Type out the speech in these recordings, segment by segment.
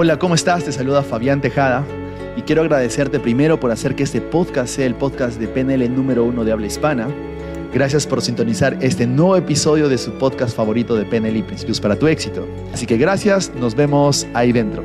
Hola, ¿cómo estás? Te saluda Fabián Tejada y quiero agradecerte primero por hacer que este podcast sea el podcast de PNL número uno de habla hispana. Gracias por sintonizar este nuevo episodio de su podcast favorito de PNL y Principios para tu éxito. Así que gracias, nos vemos ahí dentro.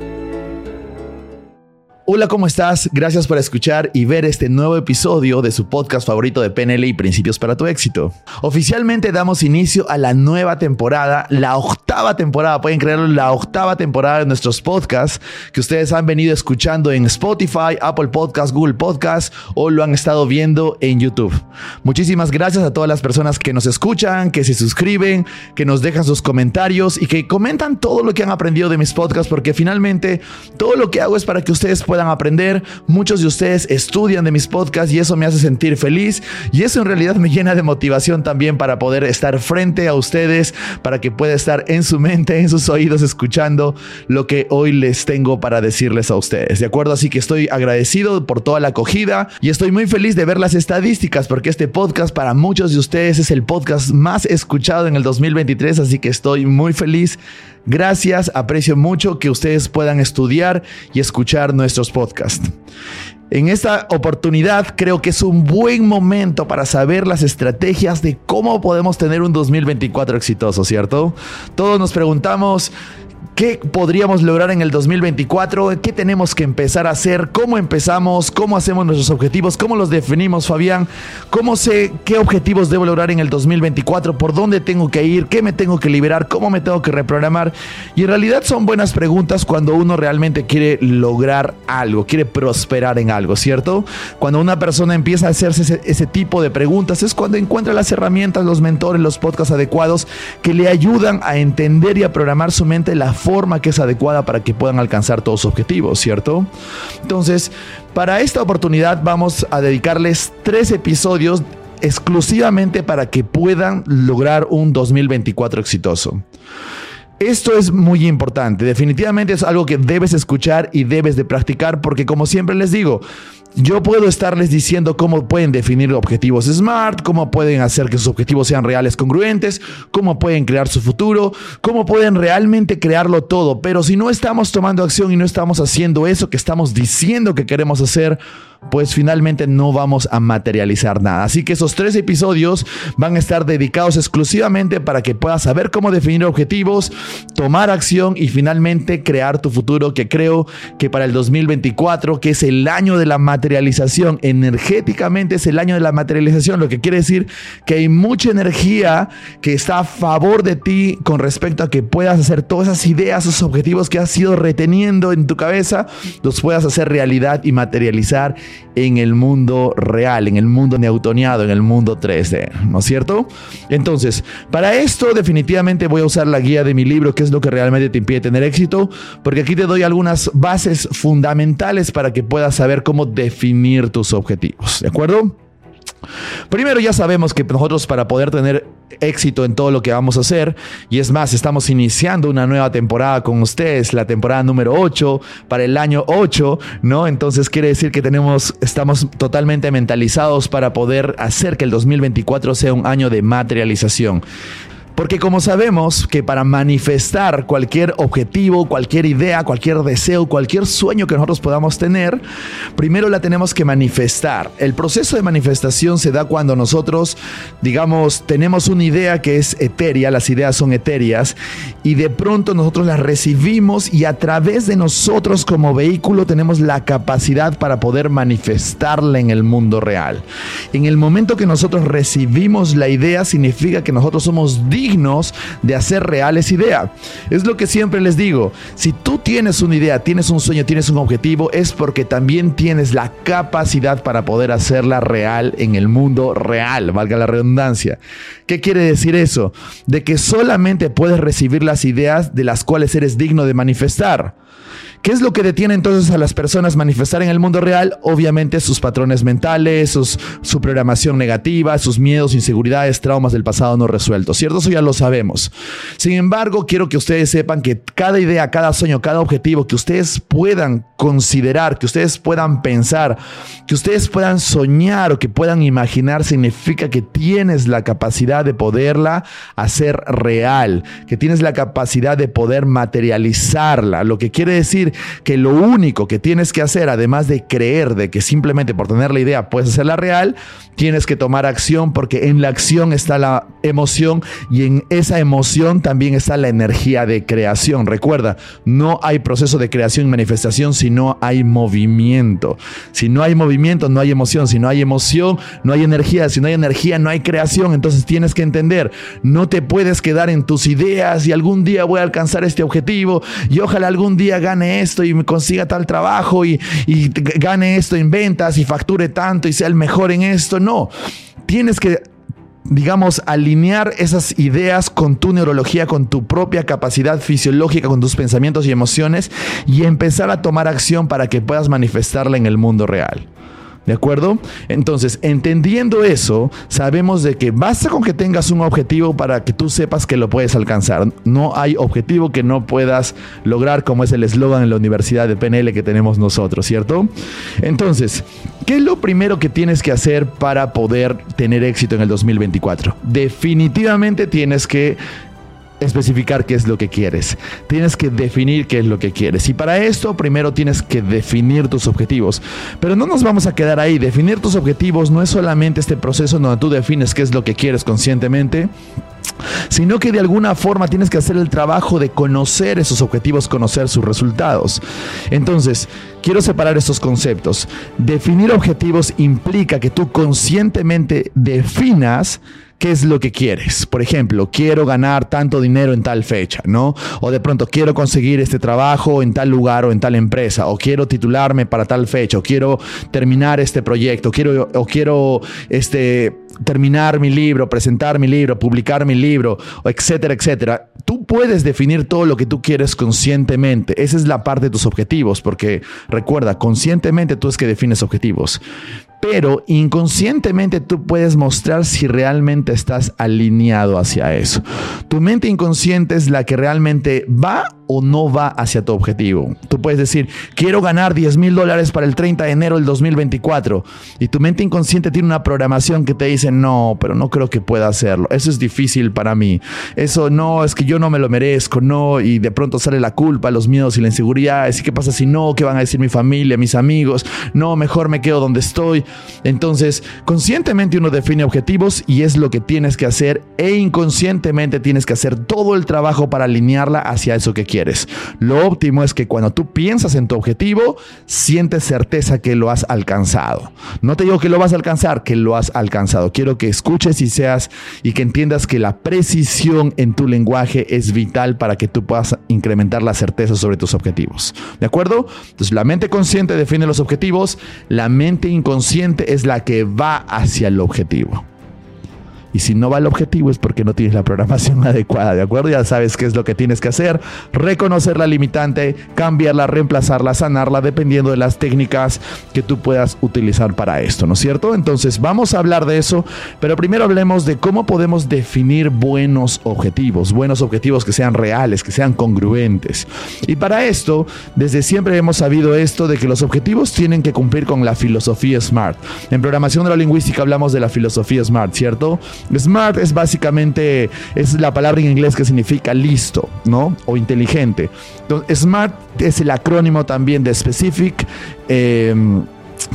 Hola, ¿cómo estás? Gracias por escuchar y ver este nuevo episodio de su podcast favorito de PNL y Principios para tu éxito. Oficialmente damos inicio a la nueva temporada, la octava temporada, pueden creerlo, la octava temporada de nuestros podcasts que ustedes han venido escuchando en Spotify, Apple Podcasts, Google Podcasts o lo han estado viendo en YouTube. Muchísimas gracias a todas las personas que nos escuchan, que se suscriben, que nos dejan sus comentarios y que comentan todo lo que han aprendido de mis podcasts porque finalmente todo lo que hago es para que ustedes puedan puedan aprender. Muchos de ustedes estudian de mis podcasts y eso me hace sentir feliz y eso en realidad me llena de motivación también para poder estar frente a ustedes, para que pueda estar en su mente, en sus oídos, escuchando lo que hoy les tengo para decirles a ustedes. ¿De acuerdo? Así que estoy agradecido por toda la acogida y estoy muy feliz de ver las estadísticas porque este podcast para muchos de ustedes es el podcast más escuchado en el 2023, así que estoy muy feliz Gracias, aprecio mucho que ustedes puedan estudiar y escuchar nuestros podcasts. En esta oportunidad creo que es un buen momento para saber las estrategias de cómo podemos tener un 2024 exitoso, ¿cierto? Todos nos preguntamos, ¿Qué podríamos lograr en el 2024? ¿Qué tenemos que empezar a hacer? ¿Cómo empezamos? ¿Cómo hacemos nuestros objetivos? ¿Cómo los definimos, Fabián? ¿Cómo sé qué objetivos debo lograr en el 2024? ¿Por dónde tengo que ir? ¿Qué me tengo que liberar? ¿Cómo me tengo que reprogramar? Y en realidad son buenas preguntas cuando uno realmente quiere lograr algo, quiere prosperar en algo, ¿cierto? Cuando una persona empieza a hacerse ese, tipo de preguntas es cuando encuentra las herramientas, los mentores, los podcasts adecuados que le ayudan a entender y a programar su mente la forma que es adecuada para que puedan alcanzar todos sus objetivos, ¿cierto? Entonces, para esta oportunidad vamos a dedicarles tres episodios exclusivamente para que puedan lograr un 2024 exitoso. Esto es muy importante, definitivamente es algo que debes escuchar y debes de practicar porque como siempre les digo, yo puedo estarles diciendo cómo pueden definir objetivos SMART, cómo pueden hacer que sus objetivos sean reales, congruentes, cómo pueden crear su futuro, cómo pueden realmente crearlo todo. Pero si no estamos tomando acción y no estamos haciendo eso que estamos diciendo que queremos hacer, pues finalmente no vamos a materializar nada. Así que esos tres episodios van a estar dedicados exclusivamente para que puedas saber cómo definir objetivos, tomar acción y finalmente crear tu futuro que creo que para el 2024, que es el año de la materialización, energéticamente es el año de la materialización, lo que quiere decir que hay mucha energía que está a favor de ti con respecto a que puedas hacer todas esas ideas, esos objetivos que has ido reteniendo en tu cabeza, los puedas hacer realidad y materializar en el mundo real, en el mundo neutoniado, en el mundo 3D, ¿no es cierto? Entonces, para esto definitivamente voy a usar la guía de mi libro, que es lo que realmente te impide tener éxito, porque aquí te doy algunas bases fundamentales para que puedas saber cómo definir tus objetivos, ¿de acuerdo? Primero ya sabemos que nosotros para poder tener éxito en todo lo que vamos a hacer, y es más, estamos iniciando una nueva temporada con ustedes, la temporada número 8 para el año 8, ¿no? Entonces quiere decir que tenemos, estamos totalmente mentalizados para poder hacer que el 2024 sea un año de materialización. Porque como sabemos que para manifestar cualquier objetivo, cualquier idea, cualquier deseo, cualquier sueño que nosotros podamos tener, primero la tenemos que manifestar. El proceso de manifestación se da cuando nosotros, digamos, tenemos una idea que es etérea, las ideas son etéreas, y de pronto nosotros las recibimos y a través de nosotros como vehículo tenemos la capacidad para poder manifestarla en el mundo real. En el momento que nosotros recibimos la idea, significa que nosotros somos dignos de hacer reales idea. Es lo que siempre les digo, si tú tienes una idea, tienes un sueño, tienes un objetivo, es porque también tienes la capacidad para poder hacerla real en el mundo real, valga la redundancia. ¿Qué quiere decir eso? De que solamente puedes recibir las ideas de las cuales eres digno de manifestar. ¿Qué es lo que detiene entonces a las personas manifestar en el mundo real? Obviamente sus patrones mentales, su programación negativa, sus miedos, inseguridades, traumas del pasado no resueltos, ¿cierto? Eso ya lo sabemos. Sin embargo, quiero que ustedes sepan que cada idea, cada sueño, cada objetivo que ustedes puedan considerar, que ustedes puedan pensar, que ustedes puedan soñar o que puedan imaginar, significa que tienes la capacidad de poderla hacer real, que tienes la capacidad de poder materializarla. Lo que quiere decir que lo único que tienes que hacer, además de creer de que simplemente por tener la idea puedes hacerla real, tienes que tomar acción porque en la acción está la emoción y en esa emoción también está la energía de creación. Recuerda, no hay proceso de creación y manifestación si no hay movimiento. Si no hay movimiento, no hay emoción. Si no hay emoción, no hay energía. Si no hay energía, no hay creación. Entonces tienes que entender, no te puedes quedar en tus ideas y algún día voy a alcanzar este objetivo y ojalá algún día gane esto y me consiga tal trabajo y, gane esto en ventas y facture tanto y sea el mejor en esto. No, tienes que digamos, alinear esas ideas con tu neurología, con tu propia capacidad fisiológica, con tus pensamientos y emociones y empezar a tomar acción para que puedas manifestarla en el mundo real. ¿De acuerdo? Entonces, entendiendo eso, sabemos de que basta con que tengas un objetivo para que tú sepas que lo puedes alcanzar. No hay objetivo que no puedas lograr, como es el eslogan en la Universidad de PNL que tenemos nosotros, ¿cierto? Entonces, ¿qué es lo primero que tienes que hacer para poder tener éxito en el 2024? Definitivamente tienes que especificar qué es lo que quieres. Tienes que definir qué es lo que quieres. Y para esto primero tienes que definir tus objetivos. Pero no nos vamos a quedar ahí. Definir tus objetivos no es solamente este proceso donde tú defines qué es lo que quieres conscientemente sino que de alguna forma tienes que hacer el trabajo de conocer esos objetivos, conocer sus resultados. Entonces, quiero separar estos conceptos. Definir objetivos implica que tú conscientemente definas qué es lo que quieres. Por ejemplo, quiero ganar tanto dinero en tal fecha, ¿no? O de pronto quiero conseguir este trabajo en tal lugar o en tal empresa, o quiero titularme para tal fecha, o quiero terminar este proyecto, quiero, o quiero este, terminar mi libro, presentar mi libro, publicar mi libro, etcétera, etcétera. Tú puedes definir todo lo que tú quieres conscientemente. Esa es la parte de tus objetivos, porque recuerda, conscientemente tú es que defines objetivos pero inconscientemente tú puedes mostrar si realmente estás alineado hacia eso. Tu mente inconsciente es la que realmente va o no va hacia tu objetivo. Tú puedes decir, quiero ganar 10 mil dólares para el 30 de enero del 2024. Y tu mente inconsciente tiene una programación que te dice, no, pero no creo que pueda hacerlo. Eso es difícil para mí. Eso no, es que yo no me lo merezco, no. Y de pronto sale la culpa, los miedos y la inseguridad. ¿Y qué pasa si no? ¿Qué van a decir mi familia, mis amigos? No, mejor me quedo donde estoy. Entonces, conscientemente uno define objetivos y es lo que tienes que hacer e inconscientemente tienes que hacer todo el trabajo para alinearla hacia eso que quieres. Lo óptimo es que cuando tú piensas en tu objetivo, sientes certeza que lo has alcanzado. No te digo que lo vas a alcanzar, que lo has alcanzado. Quiero que escuches y seas y que entiendas que la precisión en tu lenguaje es vital para que tú puedas incrementar la certeza sobre tus objetivos. ¿De acuerdo? Entonces la mente consciente define los objetivos, la mente inconsciente es la que va hacia el objetivo. Y si no va al objetivo es porque no tienes la programación adecuada, ¿de acuerdo? Ya sabes qué es lo que tienes que hacer. Reconocer la limitante, cambiarla, reemplazarla, sanarla, dependiendo de las técnicas que tú puedas utilizar para esto, ¿no es cierto? Entonces vamos a hablar de eso, pero primero hablemos de cómo podemos definir buenos objetivos, buenos objetivos que sean reales, que sean congruentes. Y para esto, desde siempre hemos sabido esto de que los objetivos tienen que cumplir con la filosofía SMART. En programación neurolingüística hablamos de la filosofía SMART, ¿cierto? Smart es básicamente, es la palabra en inglés que significa listo, ¿no? O inteligente. Smart es el acrónimo también de Specific. Em,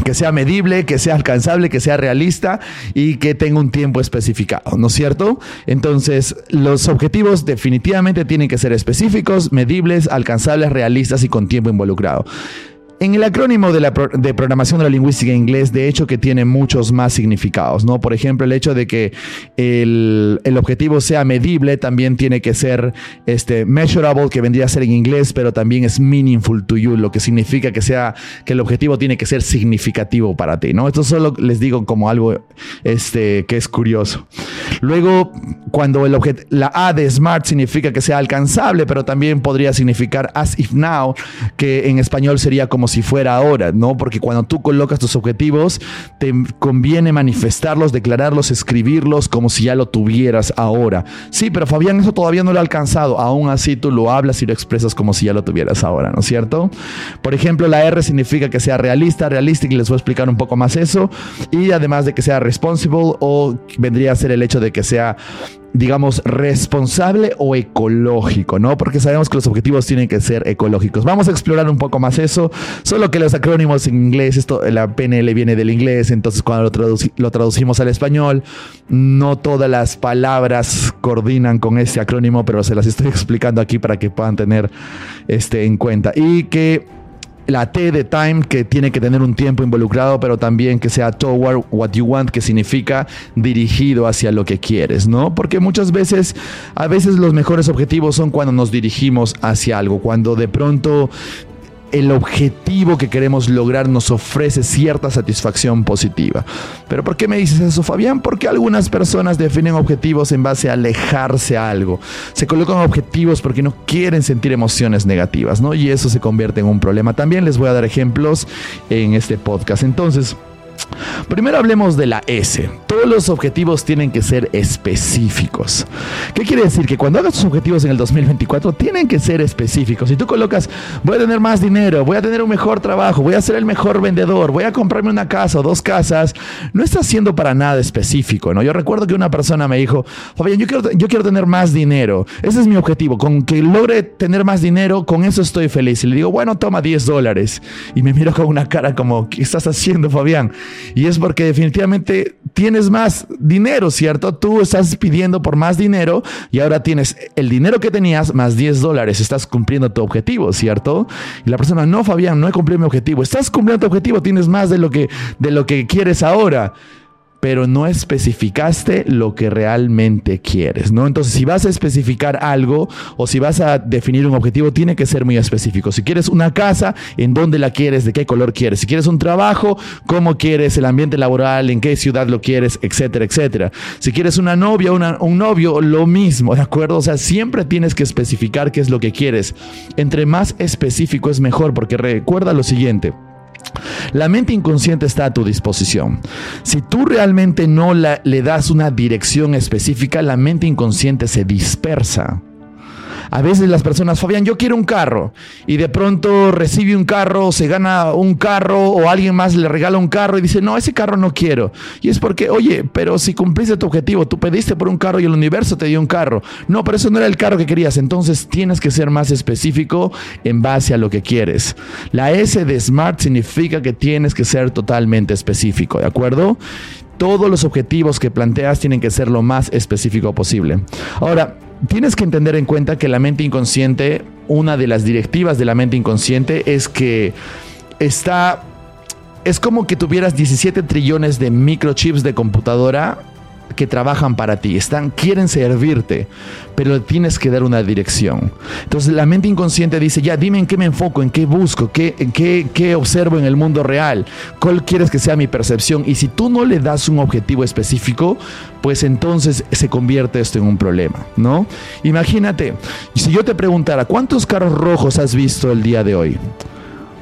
que sea medible, que sea alcanzable, que sea realista y que tenga un tiempo especificado, ¿no es cierto? Entonces, los objetivos definitivamente tienen que ser específicos, medibles, alcanzables, realistas y con tiempo involucrado. En el acrónimo de, la de programación de la lingüística en inglés, de hecho que tiene muchos más significados, ¿no? Por ejemplo, el hecho de que el, objetivo sea medible también tiene que ser este, measurable, que vendría a ser en inglés, pero también es meaningful to you, lo que significa que sea, que el objetivo tiene que ser significativo para ti, ¿no? Esto solo les digo como algo este, que es curioso. Luego, cuando el la A de SMART significa que sea alcanzable, pero también podría significar as if now, que en español sería como si fuera ahora, ¿no? Porque cuando tú colocas tus objetivos, te conviene manifestarlos, declararlos, escribirlos como si ya lo tuvieras ahora. Sí, pero Fabián, eso todavía no lo ha alcanzado. Aún así tú lo hablas y lo expresas como si ya lo tuvieras ahora, ¿no es cierto? Por ejemplo, la R significa que sea realista, realística, y les voy a explicar un poco más eso. Y además de que sea responsible o vendría a ser el hecho de que sea digamos, responsable o ecológico, ¿no? Porque sabemos que los objetivos tienen que ser ecológicos. Vamos a explorar un poco más eso, solo que los acrónimos en inglés, esto, la PNL viene del inglés, entonces cuando lo, traducimos al español, no todas las palabras coordinan con este acrónimo, pero se las estoy explicando aquí para que puedan tener este en cuenta. Y que la T de time que tiene que tener un tiempo involucrado, pero también que sea toward what you want, que significa dirigido hacia lo que quieres, ¿no? Porque muchas veces, a veces los mejores objetivos son cuando nos dirigimos hacia algo, cuando de pronto el objetivo que queremos lograr nos ofrece cierta satisfacción positiva. Pero ¿por qué me dices eso, Fabián? Porque algunas personas definen objetivos en base a alejarse a algo. Se colocan objetivos porque no quieren sentir emociones negativas, ¿no? Y eso se convierte en un problema. También les voy a dar ejemplos en este podcast. Entonces, Primero hablemos de la S. Todos los objetivos tienen que ser específicos. ¿Qué quiere decir? Que cuando hagas tus objetivos en el 2024 tienen que ser específicos. Si tú colocas, voy a tener más dinero, voy a tener un mejor trabajo, voy a ser el mejor vendedor, voy a comprarme una casa o dos casas, no estás siendo para nada específico, ¿no? Yo recuerdo que una persona me dijo, Fabián, yo quiero, yo quiero tener más dinero. Ese es mi objetivo. Con que logre tener más dinero, con eso estoy feliz. Y le digo, bueno, toma 10 dólares. Y me miro con una cara como, ¿qué estás haciendo, Fabián? Y es porque definitivamente tienes más dinero, ¿cierto? Tú estás pidiendo por más dinero y ahora tienes el dinero que tenías más 10 dólares. Estás cumpliendo tu objetivo, ¿cierto? Y la persona, no, Fabián, no he cumplido mi objetivo. Estás cumpliendo tu objetivo, tienes más de lo que, de lo que quieres ahora pero no especificaste lo que realmente quieres, ¿no? Entonces, si vas a especificar algo o si vas a definir un objetivo, tiene que ser muy específico. Si quieres una casa, ¿en dónde la quieres? ¿De qué color quieres? Si quieres un trabajo, ¿cómo quieres? El ambiente laboral, ¿en qué ciudad lo quieres? Etcétera, etcétera. Si quieres una novia, un novio, lo mismo, ¿de acuerdo? O sea, siempre tienes que especificar qué es lo que quieres. Entre más específico es mejor, porque recuerda lo siguiente. La mente inconsciente está a tu disposición. Si tú realmente no le das una dirección específica, la mente inconsciente se dispersa. A veces las personas, Fabián, yo quiero un carro y de pronto recibe un carro, se gana un carro o alguien más le regala un carro y dice, no, ese carro no quiero. Y es porque, oye, pero si cumpliste tu objetivo, tú pediste por un carro y el universo te dio un carro. No, pero eso no era el carro que querías. Entonces tienes que ser más específico en base a lo que quieres. La S de SMART significa que tienes que ser totalmente específico, ¿de acuerdo? Todos los objetivos que planteas tienen que ser lo más específico posible. Ahora, tienes que entender en cuenta que la mente inconsciente, una de las directivas de la mente inconsciente es que está... Es como que tuvieras 17 trillones de microchips de computadora que trabajan para ti, están, quieren servirte, pero tienes que dar una dirección. Entonces la mente inconsciente dice, ya dime en qué me enfoco, en qué busco, qué, qué, qué observo en el mundo real, cuál quieres que sea mi percepción. Y si tú no le das un objetivo específico, pues entonces se convierte esto en un problema, ¿no? Imagínate, si yo te preguntara, ¿cuántos carros rojos has visto el día de hoy?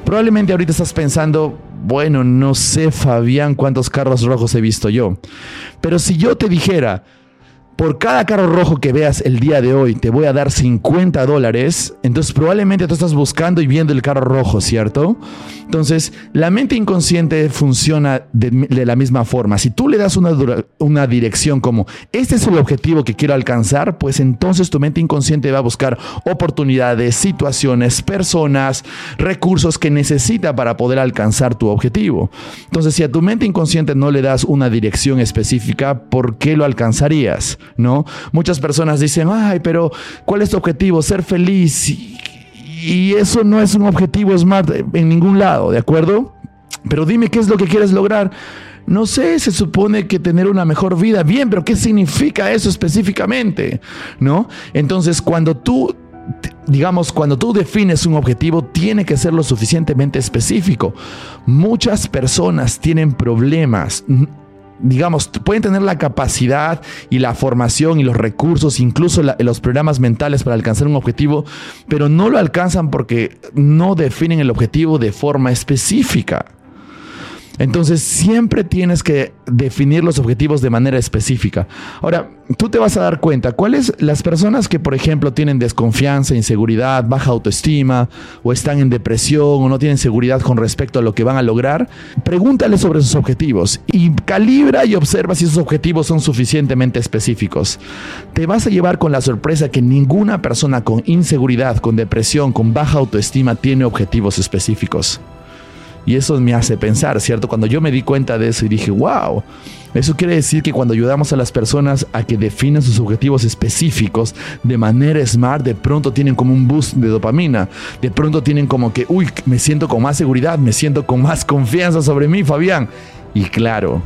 Probablemente ahorita estás pensando, bueno, no sé, Fabián, cuántos carros rojos he visto yo. Pero si yo te dijera, por cada carro rojo que veas el día de hoy te voy a dar 50 dólares, entonces probablemente tú estás buscando y viendo el carro rojo, ¿cierto? Entonces, la mente inconsciente funciona de, la misma forma. Si tú le das una, una dirección como, este es el objetivo que quiero alcanzar, pues entonces tu mente inconsciente va a buscar oportunidades, situaciones, personas, recursos que necesita para poder alcanzar tu objetivo. Entonces, si a tu mente inconsciente no le das una dirección específica, ¿por qué lo alcanzarías? ¿No? Muchas personas dicen, ay, pero ¿cuál es tu objetivo? Ser feliz. Y, y eso no es un objetivo smart en ningún lado, ¿de acuerdo? Pero dime qué es lo que quieres lograr. No sé, se supone que tener una mejor vida. Bien, pero ¿qué significa eso específicamente? ¿No? Entonces, cuando tú digamos, cuando tú defines un objetivo, tiene que ser lo suficientemente específico. Muchas personas tienen problemas digamos, pueden tener la capacidad y la formación y los recursos, incluso los programas mentales para alcanzar un objetivo, pero no lo alcanzan porque no definen el objetivo de forma específica. Entonces siempre tienes que definir los objetivos de manera específica. Ahora, tú te vas a dar cuenta, ¿cuáles las personas que, por ejemplo, tienen desconfianza, inseguridad, baja autoestima, o están en depresión, o no tienen seguridad con respecto a lo que van a lograr? Pregúntale sobre sus objetivos y calibra y observa si esos objetivos son suficientemente específicos. Te vas a llevar con la sorpresa que ninguna persona con inseguridad, con depresión, con baja autoestima tiene objetivos específicos. Y eso me hace pensar, ¿cierto? Cuando yo me di cuenta de eso y dije, wow, eso quiere decir que cuando ayudamos a las personas a que definan sus objetivos específicos de manera smart, de pronto tienen como un boost de dopamina, de pronto tienen como que, uy, me siento con más seguridad, me siento con más confianza sobre mí, Fabián. Y claro,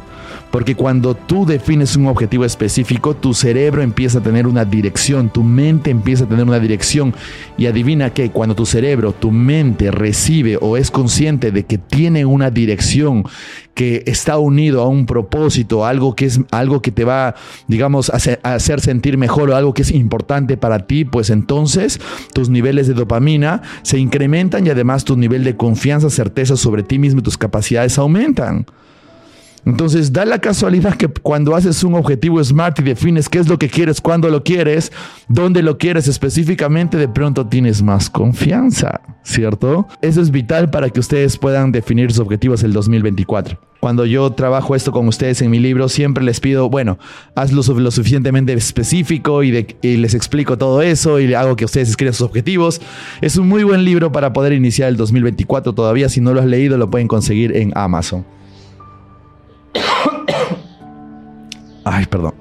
porque cuando tú defines un objetivo específico, tu cerebro empieza a tener una dirección, tu mente empieza a tener una dirección. Y adivina que cuando tu cerebro, tu mente recibe o es consciente de que tiene una dirección que está unido a un propósito, algo que es algo que te va, digamos, a hacer sentir mejor o algo que es importante para ti, pues entonces tus niveles de dopamina se incrementan y además tu nivel de confianza, certeza sobre ti mismo y tus capacidades aumentan. Entonces, da la casualidad que cuando haces un objetivo SMART y defines qué es lo que quieres, cuándo lo quieres, dónde lo quieres específicamente, de pronto tienes más confianza, ¿cierto? Eso es vital para que ustedes puedan definir sus objetivos el 2024. Cuando yo trabajo esto con ustedes en mi libro, siempre les pido, bueno, hazlo lo suficientemente específico y, y les explico todo eso y hago que ustedes escriban sus objetivos. Es un muy buen libro para poder iniciar el 2024 todavía. Si no lo has leído, lo pueden conseguir en Amazon. Ay, perdón.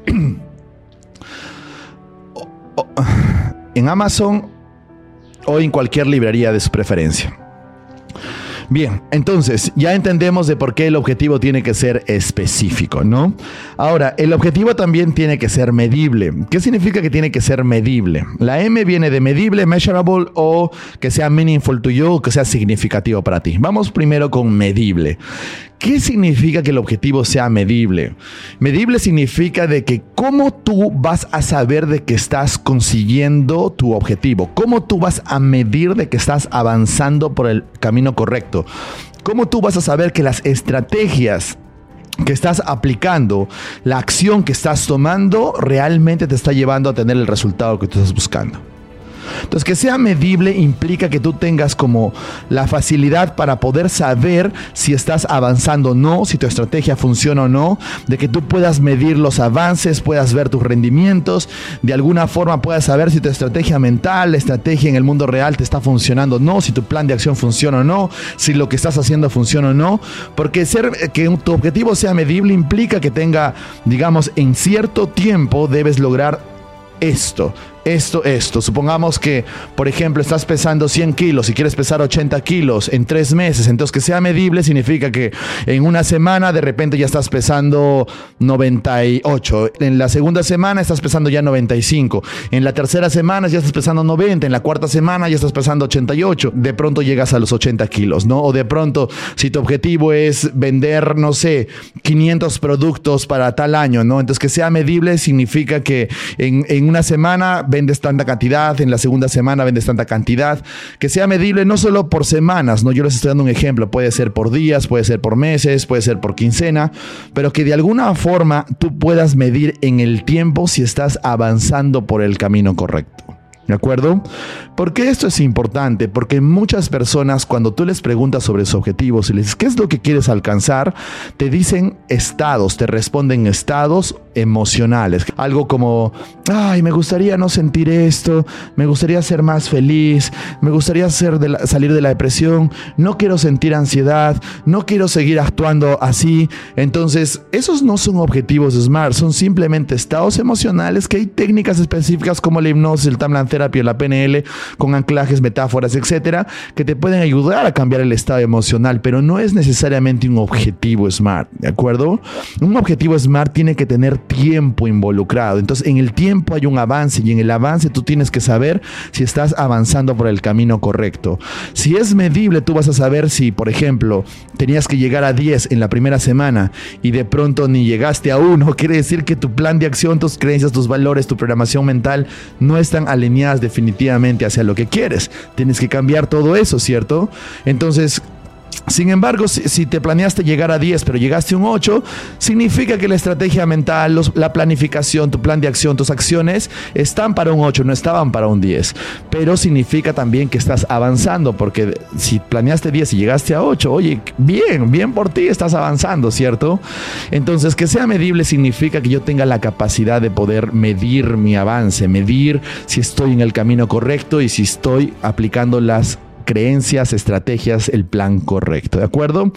En Amazon o en cualquier librería de su preferencia. Bien, entonces ya entendemos de por qué el objetivo tiene que ser específico, ¿no? Ahora, el objetivo también tiene que ser medible. ¿Qué significa que tiene que ser medible? La M viene de medible, measurable o que sea meaningful to you, que sea significativo para ti. Vamos primero con medible. ¿Qué significa que el objetivo sea medible? Medible significa de que cómo tú vas a saber de que estás consiguiendo tu objetivo, cómo tú vas a medir de que estás avanzando por el camino correcto, cómo tú vas a saber que las estrategias que estás aplicando, la acción que estás tomando, realmente te está llevando a tener el resultado que tú estás buscando. Entonces, que sea medible implica que tú tengas como la facilidad para poder saber si estás avanzando o no, si tu estrategia funciona o no, de que tú puedas medir los avances, puedas ver tus rendimientos, de alguna forma puedas saber si tu estrategia mental, la estrategia en el mundo real te está funcionando o no, si tu plan de acción funciona o no, si lo que estás haciendo funciona o no, porque ser que tu objetivo sea medible implica que tenga, digamos, en cierto tiempo debes lograr esto esto, esto. Supongamos que, por ejemplo, estás pesando 100 kilos y quieres pesar 80 kilos en tres meses. Entonces, que sea medible significa que en una semana de repente ya estás pesando 98. En la segunda semana estás pesando ya 95. En la tercera semana ya estás pesando 90. En la cuarta semana ya estás pesando 88. De pronto llegas a los 80 kilos, ¿no? O de pronto, si tu objetivo es vender, no sé, 500 productos para tal año, ¿no? Entonces, que sea medible significa que en, en una semana vendes tanta cantidad, en la segunda semana vendes tanta cantidad, que sea medible no solo por semanas, ¿no? Yo les estoy dando un ejemplo, puede ser por días, puede ser por meses, puede ser por quincena, pero que de alguna forma tú puedas medir en el tiempo si estás avanzando por el camino correcto. ¿De acuerdo? ¿Por qué esto es importante? Porque muchas personas cuando tú les preguntas sobre sus objetivos y les dices, ¿qué es lo que quieres alcanzar? Te dicen estados, te responden estados emocionales. Algo como, ay, me gustaría no sentir esto, me gustaría ser más feliz, me gustaría salir de la depresión, no quiero sentir ansiedad, no quiero seguir actuando así. Entonces, esos no son objetivos SMART, son simplemente estados emocionales que hay técnicas específicas como la hipnosis, el timeline La PNL con anclajes, metáforas, etcétera, que te pueden ayudar a cambiar el estado emocional, pero no es necesariamente un objetivo SMART, ¿de acuerdo? Un objetivo SMART tiene que tener tiempo involucrado. Entonces, en el tiempo hay un avance y en el avance tú tienes que saber si estás avanzando por el camino correcto. Si es medible, tú vas a saber si, por ejemplo, tenías que llegar a 10 en la primera semana y de pronto ni llegaste a uno, quiere decir que tu plan de acción, tus creencias, tus valores, tu programación mental no están definitivamente hacia lo que quieres. Tienes que cambiar todo eso, ¿cierto? Entonces, sin embargo, si, te planeaste llegar a 10, pero llegaste a un 8, significa que la estrategia mental, la planificación, tu plan de acción, tus acciones están para un 8, no estaban para un 10. Pero significa también que estás avanzando, porque si planeaste 10 y llegaste a 8, oye, bien, bien por ti, estás avanzando, ¿cierto? Entonces, que sea medible significa que yo tenga la capacidad de poder medir mi avance, medir si estoy en el camino correcto y si estoy aplicando las creencias, estrategias, el plan correcto, ¿de acuerdo?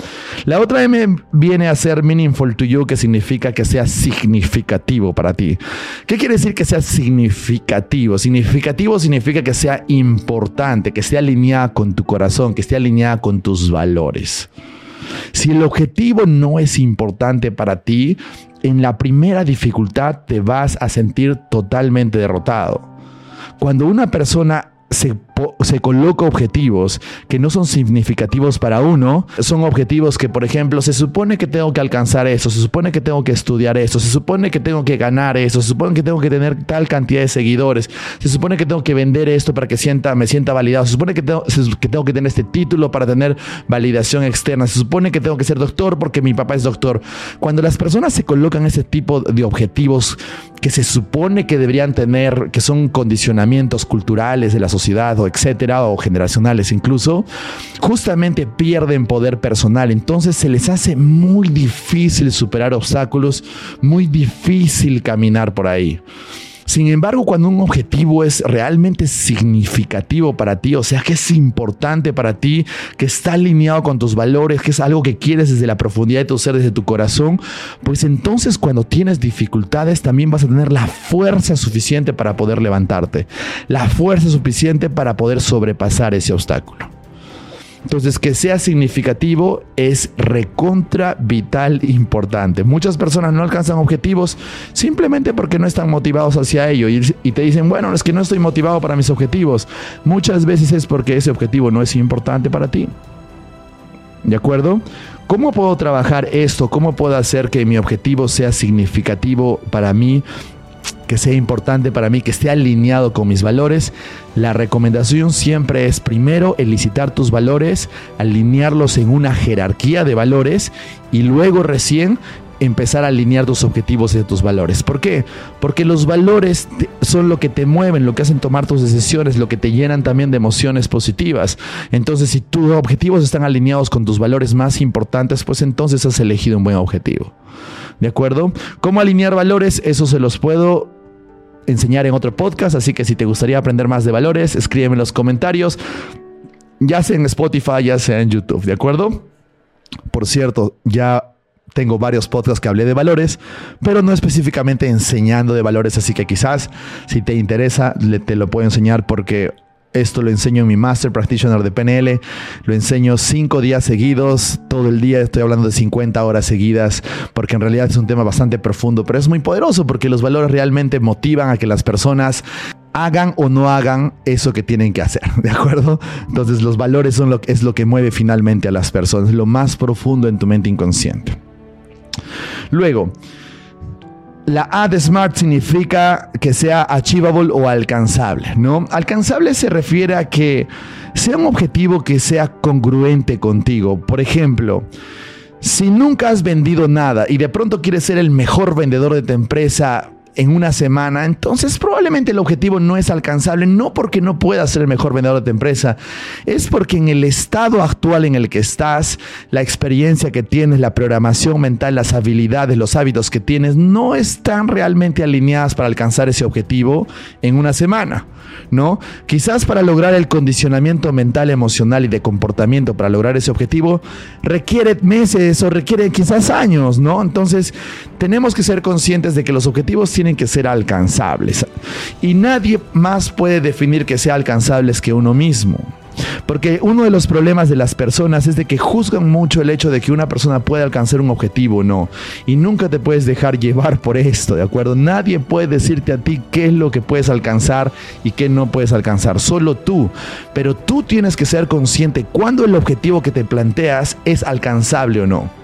La otra M viene a ser meaningful to you, que significa que sea significativo para ti. ¿Qué quiere decir que sea significativo? Significativo significa que sea importante, que esté alineada con tu corazón, que esté alineada con tus valores. Si el objetivo no es importante para ti, en la primera dificultad te vas a sentir totalmente derrotado. Cuando una persona se, se, coloca objetivos que no son significativos para uno, son objetivos que, por ejemplo, se supone que tengo que alcanzar eso, se supone que tengo que estudiar eso, se supone que tengo que ganar eso, se supone que tengo que tener tal cantidad de seguidores, se supone que tengo que vender esto para que sienta, me sienta validado, se supone que tengo, que tengo que tener este título para tener validación externa, se supone que tengo que ser doctor porque mi papá es doctor. Cuando las personas se colocan ese tipo de objetivos que se supone que deberían tener, que son condicionamientos culturales de la sociedad etcétera, o generacionales incluso, justamente pierden poder personal. Entonces se les hace muy difícil superar obstáculos, muy difícil caminar por ahí. Sin embargo, cuando un objetivo es realmente significativo para ti, o sea, que es importante para ti, que está alineado con tus valores, que es algo que quieres desde la profundidad de tu ser, desde tu corazón, pues entonces cuando tienes dificultades también vas a tener la fuerza suficiente para poder levantarte, la fuerza suficiente para poder sobrepasar ese obstáculo. Entonces, que sea significativo es recontra vital importante. Muchas personas no alcanzan objetivos simplemente porque no están motivados hacia ello y, y, te dicen, bueno, es que no estoy motivado para mis objetivos. Muchas veces es porque ese objetivo no es importante para ti. ¿De acuerdo? ¿Cómo puedo trabajar esto? ¿Cómo puedo hacer que mi objetivo sea significativo para mí? Que sea importante para mí, que esté alineado con mis valores, la recomendación siempre es primero elicitar tus valores, alinearlos en una jerarquía de valores y luego recién empezar a alinear tus objetivos y tus valores. ¿Por qué? Porque los valores son lo que te mueven, lo que hacen tomar tus decisiones, lo que te llenan también de emociones positivas. Entonces, si tus objetivos están alineados con tus valores más importantes, pues entonces has elegido un buen objetivo. ¿De acuerdo? ¿Cómo alinear valores? Eso se los puedo enseñar en otro podcast, así que si te gustaría aprender más de valores, escríbeme en los comentarios, ya sea en Spotify, ya sea en YouTube, ¿de acuerdo? Por cierto, ya tengo varios podcasts que hablé de valores, pero no específicamente enseñando de valores, así que quizás si te interesa, te lo puedo enseñar porque esto lo enseño en mi Master Practitioner de PNL. Lo enseño cinco días seguidos, todo el día. Estoy hablando de 50 horas seguidas, porque en realidad es un tema bastante profundo, pero es muy poderoso porque los valores realmente motivan a que las personas hagan o no hagan eso que tienen que hacer, ¿de acuerdo? Entonces los valores son lo, es lo que mueve finalmente a las personas, lo más profundo en tu mente inconsciente. Luego, la A de SMART significa que sea achievable o alcanzable, ¿no? Alcanzable se refiere a que sea un objetivo que sea congruente contigo. Por ejemplo, si nunca has vendido nada y de pronto quieres ser el mejor vendedor de tu empresa, en una semana, entonces probablemente el objetivo no es alcanzable, no porque no puedas ser el mejor vendedor de tu empresa, es porque en el estado actual en el que estás, la experiencia que tienes, la programación mental, las habilidades, los hábitos que tienes, no están realmente alineadas para alcanzar ese objetivo en una semana. ¿no? Quizás para lograr el condicionamiento mental, emocional y de comportamiento, para lograr ese objetivo, requiere meses o requiere quizás años, ¿no? Entonces, tenemos que ser conscientes de que los objetivos tienen que ser alcanzables. Y nadie más puede definir que sea alcanzables que uno mismo. Porque uno de los problemas de las personas es de que juzgan mucho el hecho de que una persona puede alcanzar un objetivo o no. Y nunca te puedes dejar llevar por esto, ¿de acuerdo? Nadie puede decirte a ti qué es lo que puedes alcanzar y qué no puedes alcanzar. Solo tú. Pero tú tienes que ser consciente cuando el objetivo que te planteas es alcanzable o no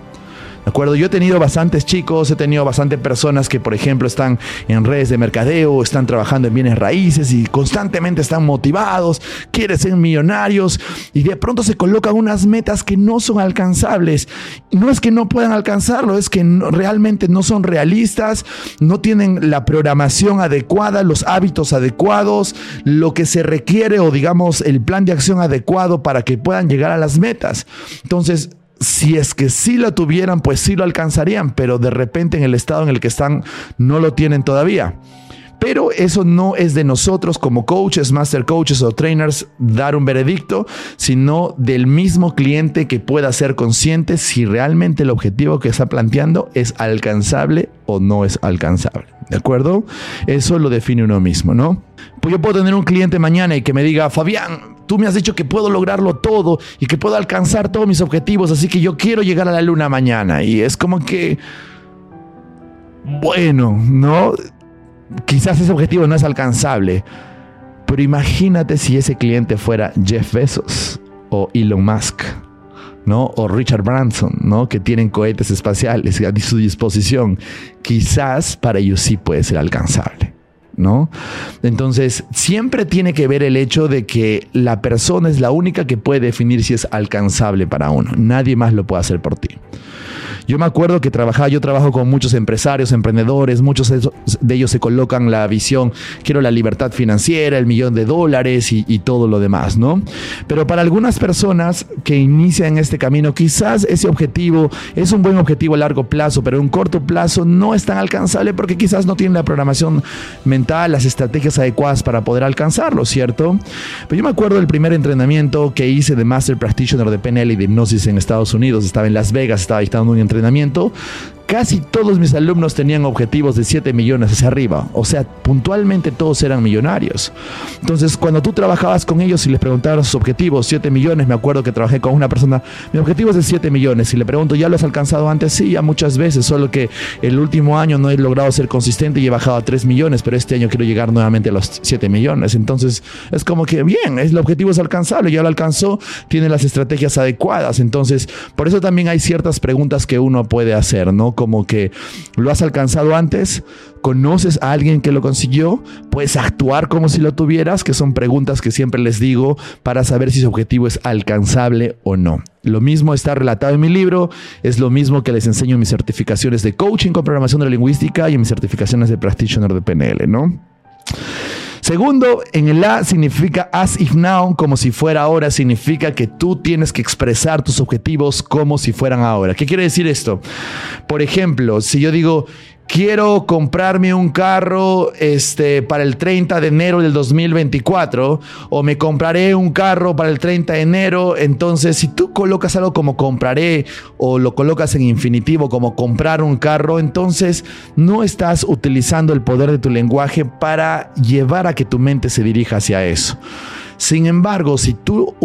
acuerdo? Yo he tenido bastantes chicos, he tenido bastantes personas que, por ejemplo, están en redes de mercadeo, están trabajando en bienes raíces y constantemente están motivados, quieren ser millonarios y de pronto se colocan unas metas que no son alcanzables. No es que no puedan alcanzarlo, es que realmente no son realistas, no tienen la programación adecuada, los hábitos adecuados, lo que se requiere o digamos el plan de acción adecuado para que puedan llegar a las metas. Entonces, si es que sí lo tuvieran, pues sí lo alcanzarían, pero de repente en el estado en el que están no lo tienen todavía. Pero eso no es de nosotros como coaches, master coaches o trainers dar un veredicto, sino del mismo cliente que pueda ser consciente si realmente el objetivo que está planteando es alcanzable o no es alcanzable. ¿De acuerdo? Eso lo define uno mismo, ¿no? Pues yo puedo tener un cliente mañana y que me diga, Fabián, tú me has dicho que puedo lograrlo todo y que puedo alcanzar todos mis objetivos, así que yo quiero llegar a la luna mañana. Y es como que, bueno, ¿no? Quizás ese objetivo no es alcanzable, pero imagínate si ese cliente fuera Jeff Bezos o Elon Musk. ¿no? O Richard Branson, ¿no? Que tienen cohetes espaciales a su disposición. Quizás para ellos sí puede ser alcanzable. ¿No? Entonces, siempre tiene que ver el hecho de que la persona es la única que puede definir si es alcanzable para uno. Nadie más lo puede hacer por ti. Yo me acuerdo que trabajaba, yo trabajo con muchos empresarios, emprendedores, muchos de ellos se colocan la visión, quiero la libertad financiera, el millón de dólares y, todo lo demás, ¿no? Pero para algunas personas que inician este camino, quizás ese objetivo es un buen objetivo a largo plazo, pero en corto plazo no es tan alcanzable porque quizás no tienen la programación mental, las estrategias adecuadas para poder alcanzarlo, ¿cierto? Pero yo me acuerdo del primer entrenamiento que hice de Master Practitioner de PNL y de hipnosis en Estados Unidos, estaba en Las Vegas, estaba dictando un entrenamiento casi todos mis alumnos tenían objetivos de 7 millones hacia arriba. O sea, puntualmente todos eran millonarios. Entonces, cuando tú trabajabas con ellos y les preguntabas sus objetivos, 7 millones, me acuerdo que trabajé con una persona, mi objetivo es de 7 millones. Y le pregunto, ¿ya lo has alcanzado antes? Sí, ya muchas veces, solo que el último año no he logrado ser consistente y he bajado a 3 millones, pero este año quiero llegar nuevamente a los 7 millones. Entonces, es como que, bien, el objetivo es alcanzable, ya lo alcanzó, tiene las estrategias adecuadas. Entonces, por eso también hay ciertas preguntas que uno puede hacer, ¿no? Como que lo has alcanzado antes, conoces a alguien que lo consiguió, puedes actuar como si lo tuvieras, que son preguntas que siempre les digo para saber si su objetivo es alcanzable o no. Lo mismo está relatado en mi libro, es lo mismo que les enseño en mis certificaciones de coaching con programación de lingüística y en mis certificaciones de practitioner de PNL, ¿no? Segundo, en el A significa as if now, como si fuera ahora, significa que tú tienes que expresar tus objetivos como si fueran ahora. ¿Qué quiere decir esto? Por ejemplo, si yo digo, quiero comprarme un carro este, para el 30 de enero del 2024 o me compraré un carro para el 30 de enero, entonces si tú colocas algo como compraré o lo colocas en infinitivo como comprar un carro, entonces no estás utilizando el poder de tu lenguaje para llevar a que tu mente se dirija hacia eso. Sin embargo, si tú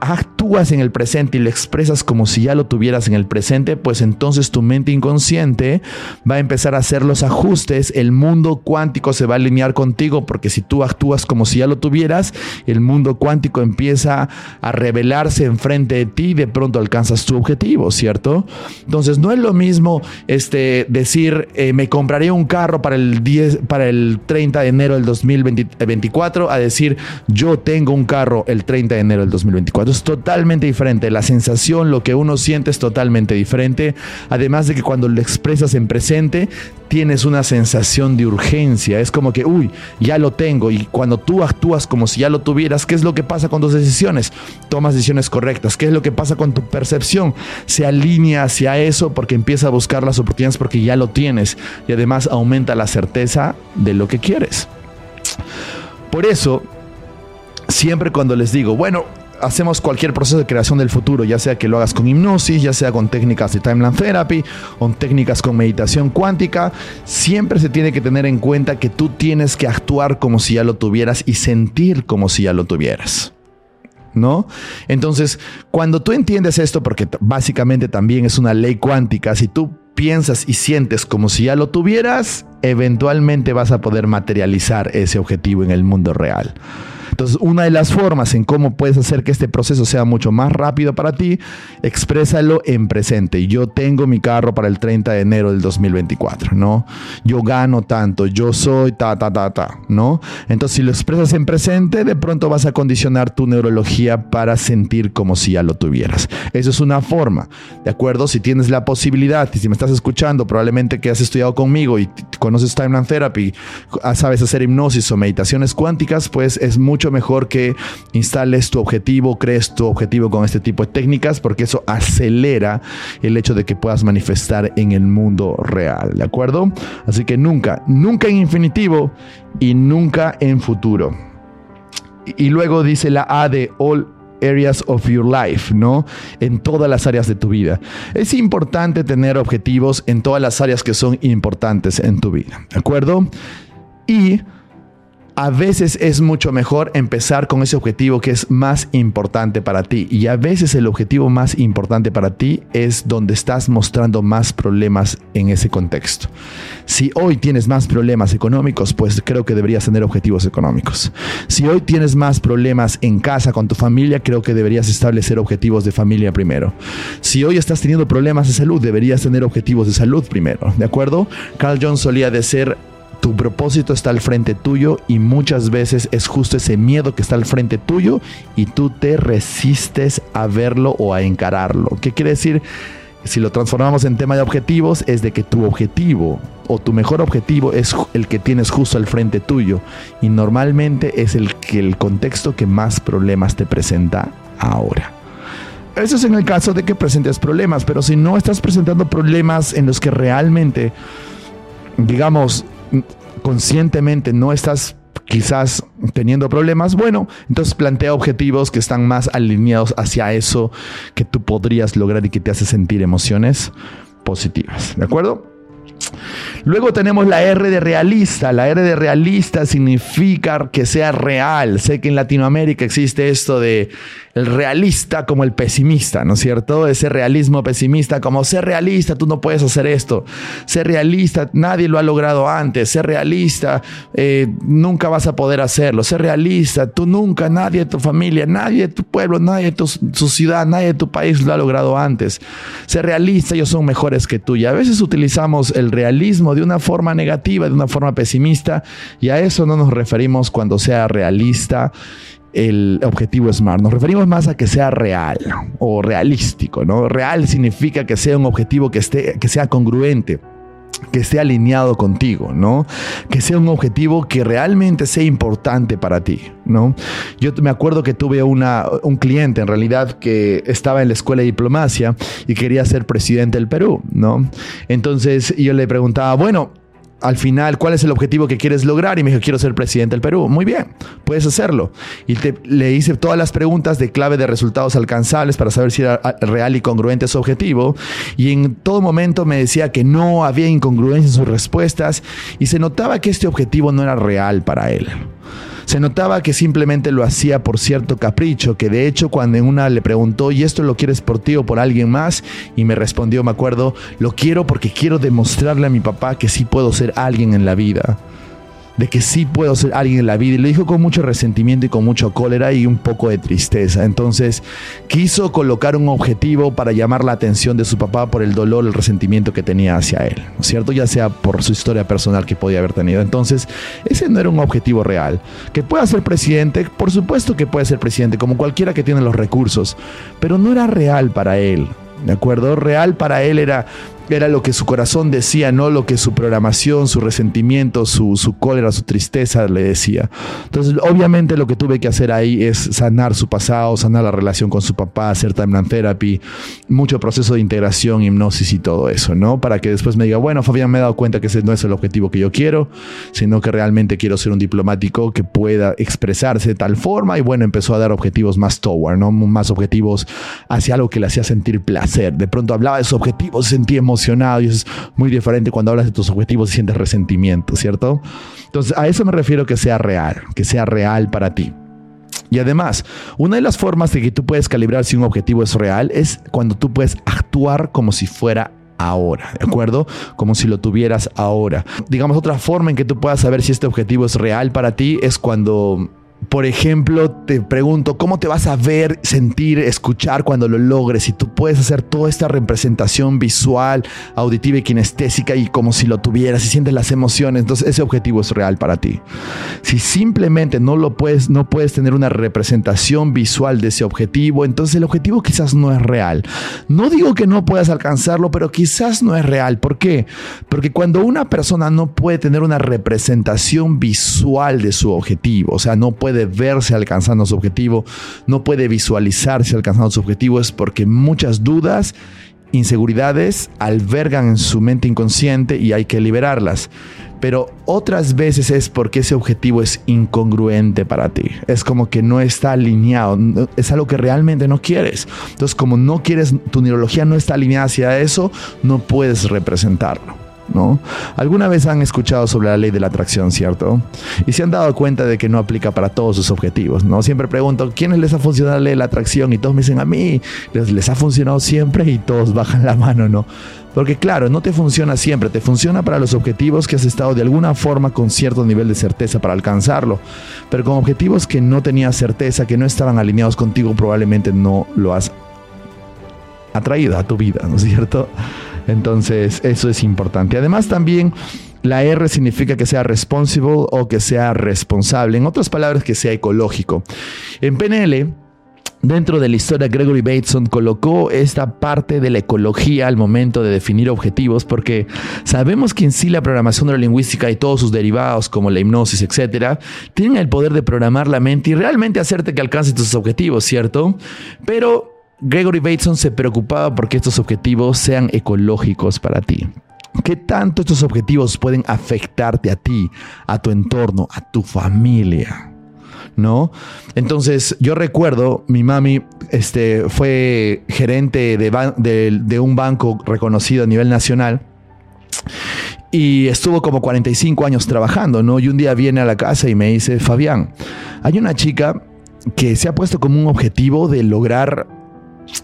actúas en el presente y lo expresas como si ya lo tuvieras en el presente, pues entonces tu mente inconsciente va a empezar a hacer los ajustes, el mundo cuántico se va a alinear contigo, porque si tú actúas como si ya lo tuvieras, el mundo cuántico empieza a revelarse enfrente de ti y de pronto alcanzas tu objetivo, ¿cierto? Entonces no es lo mismo este, decir, eh, me compraré un carro para el, 10, para el 30 de enero del 2024, a decir, yo tengo un carro el 30 de enero del 2024 es totalmente diferente. La sensación, lo que uno siente es totalmente diferente. Además de que cuando lo expresas en presente, tienes una sensación de urgencia. Es como que, uy, ya lo tengo. Y cuando tú actúas como si ya lo tuvieras, ¿qué es lo que pasa con tus decisiones? Tomas decisiones correctas. ¿Qué es lo que pasa con tu percepción? Se alinea hacia eso porque empieza a buscar las oportunidades porque ya lo tienes. Y además aumenta la certeza de lo que quieres. Por eso, siempre cuando les digo, bueno, hacemos cualquier proceso de creación del futuro, ya sea que lo hagas con hipnosis, ya sea con técnicas de timeline therapy o técnicas con meditación cuántica, siempre se tiene que tener en cuenta que tú tienes que actuar como si ya lo tuvieras y sentir como si ya lo tuvieras. ¿No? Entonces, cuando tú entiendes esto, porque básicamente también es una ley cuántica, si tú piensas y sientes como si ya lo tuvieras, eventualmente vas a poder materializar ese objetivo en el mundo real. Entonces, una de las formas en cómo puedes hacer que este proceso sea mucho más rápido para ti, exprésalo en presente. Yo tengo mi carro para el 30 de enero del 2024, ¿no? Yo gano tanto, yo soy ta, ta, ta, ta, ¿no? Entonces, si lo expresas en presente, de pronto vas a condicionar tu neurología para sentir como si ya lo tuvieras. Eso es una forma, ¿de acuerdo? Si tienes la posibilidad, y si me estás escuchando, probablemente que has estudiado conmigo y conoces Timeline Therapy, sabes hacer hipnosis o meditaciones cuánticas, pues es mucho mejor que instales tu objetivo, crees tu objetivo con este tipo de técnicas, porque eso acelera el hecho de que puedas manifestar en el mundo real, ¿de acuerdo? Así que nunca, nunca en infinitivo y nunca en futuro. Y luego dice la A de all areas of your life, ¿no? En todas las áreas de tu vida. Es importante tener objetivos en todas las áreas que son importantes en tu vida, ¿de acuerdo? Y a veces es mucho mejor empezar con ese objetivo que es más importante para ti. Y a veces el objetivo más importante para ti es donde estás mostrando más problemas en ese contexto. Si hoy tienes más problemas económicos, pues creo que deberías tener objetivos económicos. Si hoy tienes más problemas en casa con tu familia, creo que deberías establecer objetivos de familia primero. Si hoy estás teniendo problemas de salud, deberías tener objetivos de salud primero. ¿De acuerdo? Carl Jones solía decir tu propósito está al frente tuyo y muchas veces es justo ese miedo que está al frente tuyo y tú te resistes a verlo o a encararlo. ¿Qué quiere decir? Si lo transformamos en tema de objetivos, es de que tu objetivo o tu mejor objetivo es el que tienes justo al frente tuyo y normalmente es el que el contexto que más problemas te presenta ahora. Eso es en el caso de que presentes problemas, pero si no estás presentando problemas en los que realmente, digamos, conscientemente no estás quizás teniendo problemas, bueno, entonces plantea objetivos que están más alineados hacia eso que tú podrías lograr y que te hace sentir emociones positivas. ¿De acuerdo? Luego tenemos la R de realista. La R de realista significa que sea real. Sé que en Latinoamérica existe esto de el realista como el pesimista, ¿no es cierto? Ese realismo pesimista, como ser realista, tú no puedes hacer esto. Ser realista, nadie lo ha logrado antes. Ser realista, eh, nunca vas a poder hacerlo. Ser realista, tú nunca, nadie de tu familia, nadie de tu pueblo, nadie de tu, ciudad, nadie de tu país lo ha logrado antes. Ser realista, ellos son mejores que tú. Y a veces utilizamos el realismo de una forma negativa, de una forma pesimista, y a eso no nos referimos cuando sea realista el objetivo SMART. Nos referimos más a que sea real o realístico, ¿no? Real significa que sea un objetivo que, esté, que sea congruente que esté alineado contigo, ¿no? Que sea un objetivo que realmente sea importante para ti, ¿no? Yo me acuerdo que tuve una, un cliente en realidad que estaba en la escuela de diplomacia y quería ser presidente del Perú, ¿no? Entonces yo le preguntaba, bueno, al final, ¿cuál es el objetivo que quieres lograr? Y me dijo, quiero ser presidente del Perú. Muy bien, puedes hacerlo. Y le hice todas las preguntas de clave de resultados alcanzables para saber si era real y congruente su objetivo. Y en todo momento me decía que no había incongruencia en sus respuestas y se notaba que este objetivo no era real para él. Se notaba que simplemente lo hacía por cierto capricho, que de hecho cuando en una le preguntó, ¿y esto lo quieres por ti o por alguien más? Y me respondió, me acuerdo, lo quiero porque quiero demostrarle a mi papá que sí puedo ser alguien en la vida de que sí puedo ser alguien en la vida. Y lo dijo con mucho resentimiento y con mucha cólera y un poco de tristeza. Entonces quiso colocar un objetivo para llamar la atención de su papá por el dolor, el resentimiento que tenía hacia él, ¿no es cierto? Ya sea por su historia personal que podía haber tenido. Entonces, ese no era un objetivo real. Que pueda ser presidente, por supuesto que puede ser presidente, como cualquiera que tiene los recursos, pero no era real para él. ¿De acuerdo? Real para él era era lo que su corazón decía, no lo que su programación, su resentimiento, su, su cólera, su tristeza le decía. Entonces, obviamente lo que tuve que hacer ahí es sanar su pasado, sanar la relación con su papá, hacer timeline therapy, mucho proceso de integración, hipnosis y todo eso, ¿no? Para que después me diga, bueno, Fabián, me he dado cuenta que ese no es el objetivo que yo quiero, sino que realmente quiero ser un diplomático que pueda expresarse de tal forma y bueno, empezó a dar objetivos más toward, ¿no? Más objetivos hacia algo que le hacía sentir placer. De pronto hablaba de sus objetivos, se sentía emocionado y es muy diferente cuando hablas de tus objetivos y sientes resentimiento, ¿cierto? Entonces, a eso me refiero que sea real, que sea real para ti. Y además, una de las formas de que tú puedes calibrar si un objetivo es real es cuando tú puedes actuar como si fuera ahora, ¿de acuerdo? Como si lo tuvieras ahora. Digamos, otra forma en que tú puedas saber si este objetivo es real para ti es cuando por ejemplo, te pregunto, ¿cómo te vas a ver, sentir, escuchar cuando lo logres? Si tú puedes hacer toda esta representación visual, auditiva y kinestésica y como si lo tuvieras y sientes las emociones, entonces ese objetivo es real para ti. Si simplemente no lo puedes, no puedes tener una representación visual de ese objetivo, entonces el objetivo quizás no es real. No digo que no puedas alcanzarlo, pero quizás no es real. ¿Por qué? Porque cuando una persona no puede tener una representación visual de su objetivo, o sea, no puede puede verse alcanzando su objetivo, no puede visualizarse alcanzando su objetivo, es porque muchas dudas, inseguridades albergan en su mente inconsciente y hay que liberarlas. Pero otras veces es porque ese objetivo es incongruente para ti. Es como que no está alineado. Es algo que realmente no quieres. Entonces, como no quieres, tu neurología no está alineada hacia eso, no puedes representarlo. ¿No? Alguna vez han escuchado sobre la ley de la atracción, ¿cierto? Y se han dado cuenta de que no aplica para todos sus objetivos, ¿no? Siempre pregunto, ¿quiénes les ha funcionado la ley de la atracción? Y todos me dicen, a mí les, les ha funcionado siempre y todos bajan la mano, ¿no? Porque claro, no te funciona siempre, te funciona para los objetivos que has estado de alguna forma con cierto nivel de certeza para alcanzarlo, pero con objetivos que no tenías certeza, que no estaban alineados contigo, probablemente no lo has atraído a tu vida, ¿no es cierto? Entonces, eso es importante. Además, también la R significa que sea responsible o que sea responsable. En otras palabras, que sea ecológico. En PNL, Dentro de la historia, Gregory Bateson colocó esta parte de la ecología al momento de definir objetivos, porque sabemos que en sí la programación neurolingüística y todos sus derivados, como la hipnosis, etcétera, tienen el poder de programar la mente y realmente hacerte que alcances tus objetivos, ¿cierto? Pero Gregory Bateson se preocupaba porque estos objetivos sean ecológicos para ti. ¿Qué tanto estos objetivos pueden afectarte a ti, a tu entorno, a tu familia? ¿No? Entonces, yo recuerdo, mi mami este, fue gerente de, de un banco reconocido a nivel nacional y estuvo como 45 años trabajando, ¿no? Y un día viene a la casa y me dice, Fabián, hay una chica que se ha puesto como un objetivo de lograr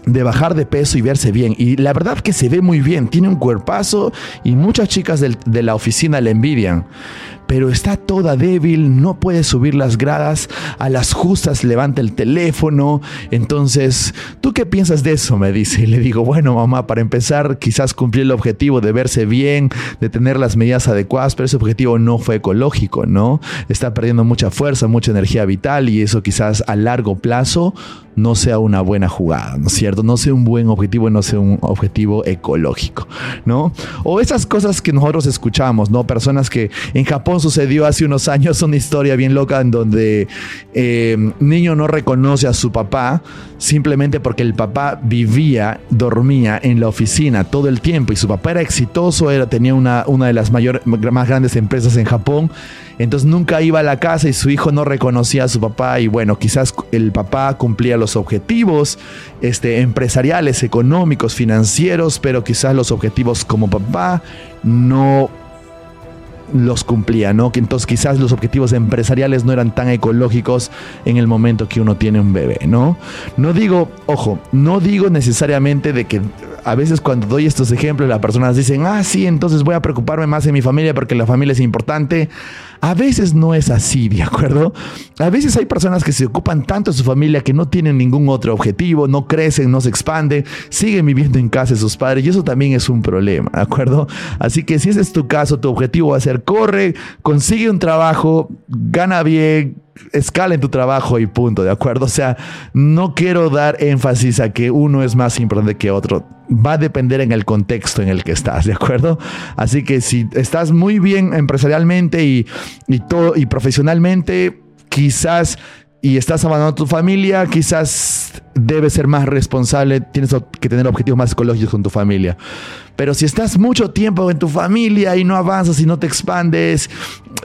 de bajar de peso y verse bien. Y la verdad que se ve muy bien, tiene un cuerpazo y muchas chicas de la oficina le envidian pero está toda débil, no puede subir las gradas, a las justas levanta el teléfono. Entonces, ¿tú qué piensas de eso? Me dice. Y le digo, bueno, mamá, para empezar, quizás cumplir el objetivo de verse bien, de tener las medidas adecuadas, pero ese objetivo no fue ecológico, ¿no? Está perdiendo mucha fuerza, mucha energía vital y eso quizás a largo plazo no sea una buena jugada, ¿no es cierto? No sea un buen objetivo, no sea un objetivo ecológico, ¿no? O esas cosas que nosotros escuchamos, ¿no? Personas que en Japón sucedió hace unos años una historia bien loca en donde eh, niño no reconoce a su papá simplemente porque el papá vivía, dormía en la oficina todo el tiempo y su papá era exitoso, era, tenía una, una de las mayores, más grandes empresas en Japón. Entonces nunca iba a la casa y su hijo no reconocía a su papá y bueno, quizás el papá cumplía los objetivos este, empresariales, económicos, financieros, pero quizás los objetivos como papá no los cumplía, ¿no? Entonces quizás los objetivos empresariales no eran tan ecológicos en el momento que uno tiene un bebé, ¿no? No digo, ojo, no digo necesariamente de que a veces cuando doy estos ejemplos las personas dicen, ah, sí, entonces voy a preocuparme más en mi familia porque la familia es importante. A veces no es así, ¿de acuerdo? A veces hay personas que se ocupan tanto de su familia que no tienen ningún otro objetivo, no crecen, no se expanden, siguen viviendo en casa de sus padres y eso también es un problema, ¿de acuerdo? Así que si ese es tu caso, tu objetivo va a ser corre, consigue un trabajo, gana bien, escala en tu trabajo y punto, ¿de acuerdo? O sea, no quiero dar énfasis a que uno es más importante que otro. Va a depender en el contexto en el que estás, ¿de acuerdo? Así que si estás muy bien empresarialmente y, y, todo, y profesionalmente, quizás y estás abandonando tu familia, quizás debes ser más responsable, tienes que tener objetivos más ecológicos con tu familia. Pero si estás mucho tiempo en tu familia y no avanzas y no te expandes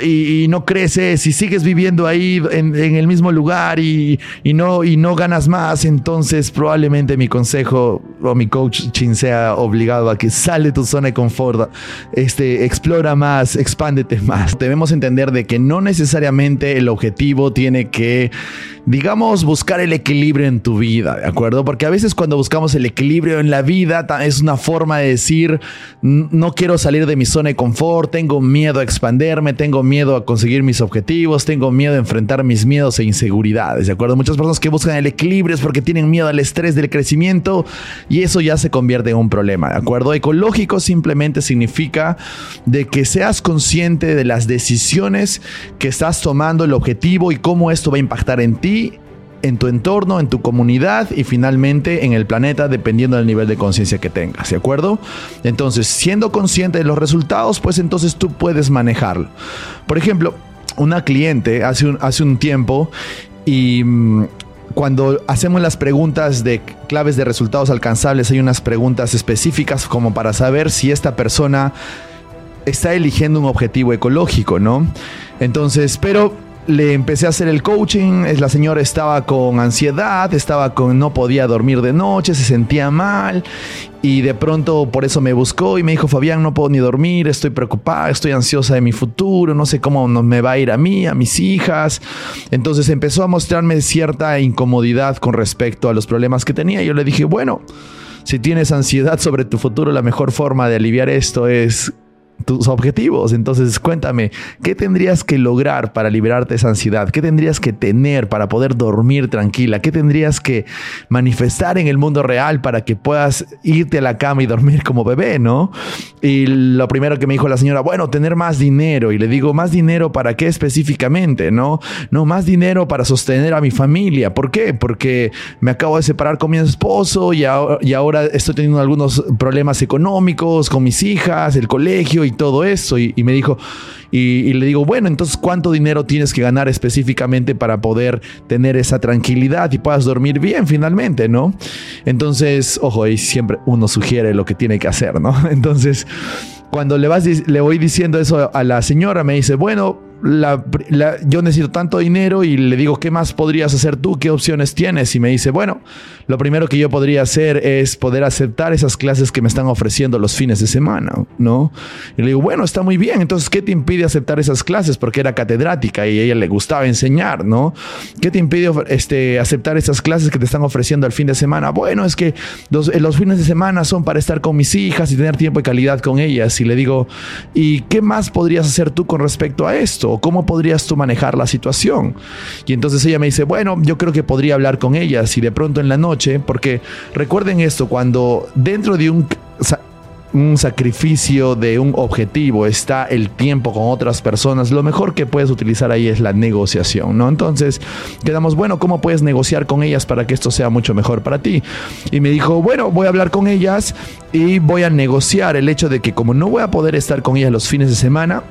y, no creces y sigues viviendo ahí en, el mismo lugar y, no, y no ganas más, entonces probablemente mi consejo o mi coaching sea obligado a que sale de tu zona de confort, este, explora más, expándete más. Debemos entender de que no necesariamente el objetivo tiene que, digamos, buscar el equilibrio en tu vida, ¿de acuerdo? Porque a veces cuando buscamos el equilibrio en la vida es una forma de decir, no quiero salir de mi zona de confort, tengo miedo a expanderme, tengo miedo a conseguir mis objetivos, tengo miedo a enfrentar mis miedos e inseguridades, ¿de acuerdo? Muchas personas que buscan el equilibrio es porque tienen miedo al estrés del crecimiento y eso ya se convierte en un problema, ¿de acuerdo? Ecológico simplemente significa de que seas consciente de las decisiones que estás tomando, el objetivo y cómo esto va a impactar en ti en tu entorno, en tu comunidad y finalmente en el planeta, dependiendo del nivel de conciencia que tengas, ¿de acuerdo? Entonces, siendo consciente de los resultados, pues entonces tú puedes manejarlo. Por ejemplo, una cliente hace un, hace un tiempo y mm, cuando hacemos las preguntas de claves de resultados alcanzables, hay unas preguntas específicas como para saber si esta persona está eligiendo un objetivo ecológico, ¿no? Entonces, pero le empecé a hacer el coaching, la señora estaba con ansiedad, estaba con no podía dormir de noche, se sentía mal y de pronto por eso me buscó y me dijo, "Fabián, no puedo ni dormir, estoy preocupada, estoy ansiosa de mi futuro, no sé cómo me va a ir a mí, a mis hijas." Entonces empezó a mostrarme cierta incomodidad con respecto a los problemas que tenía. Yo le dije, "Bueno, si tienes ansiedad sobre tu futuro, la mejor forma de aliviar esto es tus objetivos. Entonces, cuéntame, ¿qué tendrías que lograr para liberarte de esa ansiedad? ¿Qué tendrías que tener para poder dormir tranquila? ¿Qué tendrías que manifestar en el mundo real para que puedas irte a la cama y dormir como bebé, no? Y lo primero que me dijo la señora, bueno, tener más dinero. Y le digo, ¿más dinero para qué específicamente? No, no, más dinero para sostener a mi familia. ¿Por qué? Porque me acabo de separar con mi esposo y ahora, estoy teniendo algunos problemas económicos con mis hijas, el colegio y todo eso. Y, me dijo, y, le digo, bueno, entonces, ¿cuánto dinero tienes que ganar específicamente para poder tener esa tranquilidad y puedas dormir bien finalmente, ¿no? Entonces, ojo, y siempre uno sugiere lo que tiene que hacer, ¿no? Entonces, cuando le, vas, le voy diciendo eso a la señora, me dice, bueno, yo necesito tanto dinero y le digo, ¿qué más podrías hacer tú? ¿Qué opciones tienes? Y me dice, bueno, lo primero que yo podría hacer es poder aceptar esas clases que me están ofreciendo los fines de semana, ¿no? Y le digo, bueno, está muy bien, entonces, ¿qué te impide aceptar esas clases? Porque era catedrática y ella le gustaba enseñar, ¿no? ¿Qué te impide este, aceptar esas clases que te están ofreciendo el fin de semana? Bueno, es que los, los fines de semana son para estar con mis hijas y tener tiempo de calidad con ellas. Y le digo, ¿y qué más podrías hacer tú con respecto a esto? Cómo podrías tú manejar la situación? Y entonces ella me dice, bueno, yo creo que podría hablar con ellas y de pronto en la noche, porque recuerden esto, cuando dentro de un un sacrificio de un objetivo, está el tiempo con otras personas, lo mejor que puedes utilizar ahí es la negociación, ¿no? Entonces, quedamos, bueno, ¿cómo puedes negociar con ellas para que esto sea mucho mejor para ti? Y me dijo, bueno, voy a hablar con ellas y voy a negociar el hecho de que como no voy a poder estar con ellas los fines de semana,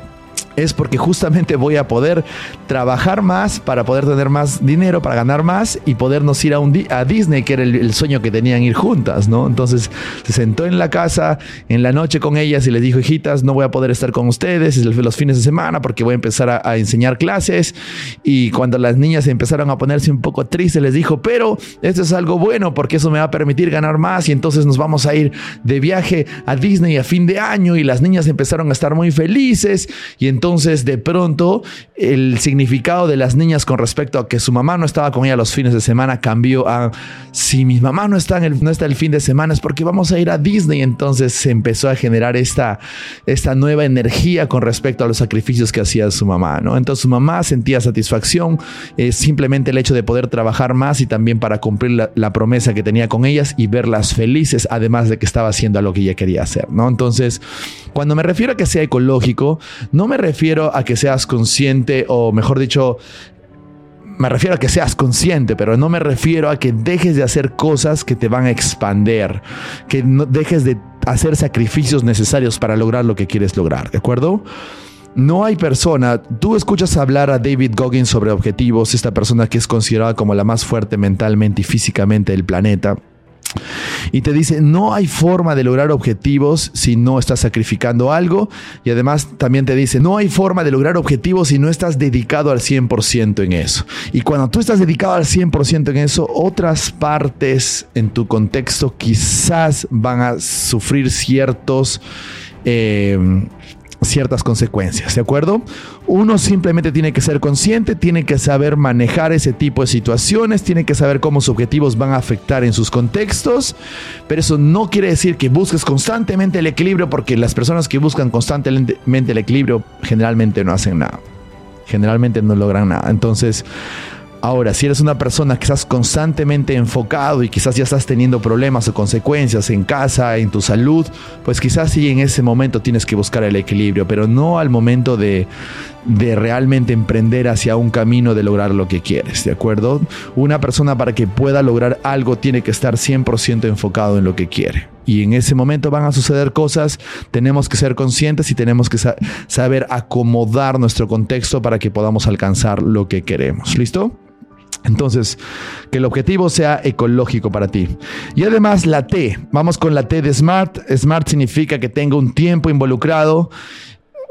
es porque justamente voy a poder trabajar más para poder tener más dinero, para ganar más y podernos ir a, un a Disney, que era el, sueño que tenían ir juntas, ¿no? Entonces se sentó en la casa en la noche con ellas y les dijo, hijitas, no voy a poder estar con ustedes los fines de semana porque voy a empezar a, a enseñar clases. Y cuando las niñas empezaron a ponerse un poco tristes, les dijo, pero esto es algo bueno porque eso me va a permitir ganar más y entonces nos vamos a ir de viaje a Disney a fin de año y las niñas empezaron a estar muy felices y entonces entonces, de pronto, el significado de las niñas con respecto a que su mamá no estaba con ella los fines de semana cambió a si mi mamá no está, en el, no está el fin de semana es porque vamos a ir a Disney. Entonces se empezó a generar esta, esta nueva energía con respecto a los sacrificios que hacía su mamá. ¿no? Entonces su mamá sentía satisfacción, eh, simplemente el hecho de poder trabajar más y también para cumplir la, promesa que tenía con ellas y verlas felices, además de que estaba haciendo lo que ella quería hacer. ¿no? Entonces, cuando me refiero a que sea ecológico, no me refiero refiero a que seas consciente o mejor dicho, me refiero a que seas consciente, pero no me refiero a que dejes de hacer cosas que te van a expander, que no dejes de hacer sacrificios necesarios para lograr lo que quieres lograr, ¿de acuerdo? No hay persona, tú escuchas hablar a David Goggins sobre objetivos, esta persona que es considerada como la más fuerte mentalmente y físicamente del planeta. Y te dice, no hay forma de lograr objetivos si no estás sacrificando algo. Y además también te dice, no hay forma de lograr objetivos si no estás dedicado al 100% en eso. Y cuando tú estás dedicado al 100% en eso, otras partes en tu contexto quizás van a sufrir. Eh, ciertas consecuencias, ¿de acuerdo? Uno simplemente tiene que ser consciente, tiene que saber manejar ese tipo de situaciones, tiene que saber cómo sus objetivos van a afectar en sus contextos, pero eso no quiere decir que busques constantemente el equilibrio, porque las personas que buscan constantemente el equilibrio generalmente no hacen nada, generalmente no logran nada. Entonces, Ahora, si eres una persona que estás constantemente enfocado y quizás ya estás teniendo problemas o consecuencias en casa, en tu salud, pues quizás sí en ese momento tienes que buscar el equilibrio, pero no al momento de, de realmente emprender hacia un camino de lograr lo que quieres, ¿de acuerdo? Una persona para que pueda lograr algo tiene que estar 100% enfocado en lo que quiere. Y en ese momento van a suceder cosas, tenemos que ser conscientes y tenemos que saber acomodar nuestro contexto para que podamos alcanzar lo que queremos. ¿Listo? Entonces, que el objetivo sea ecológico para ti. Y además la T, vamos con la T de Smart. Smart significa que tenga un tiempo involucrado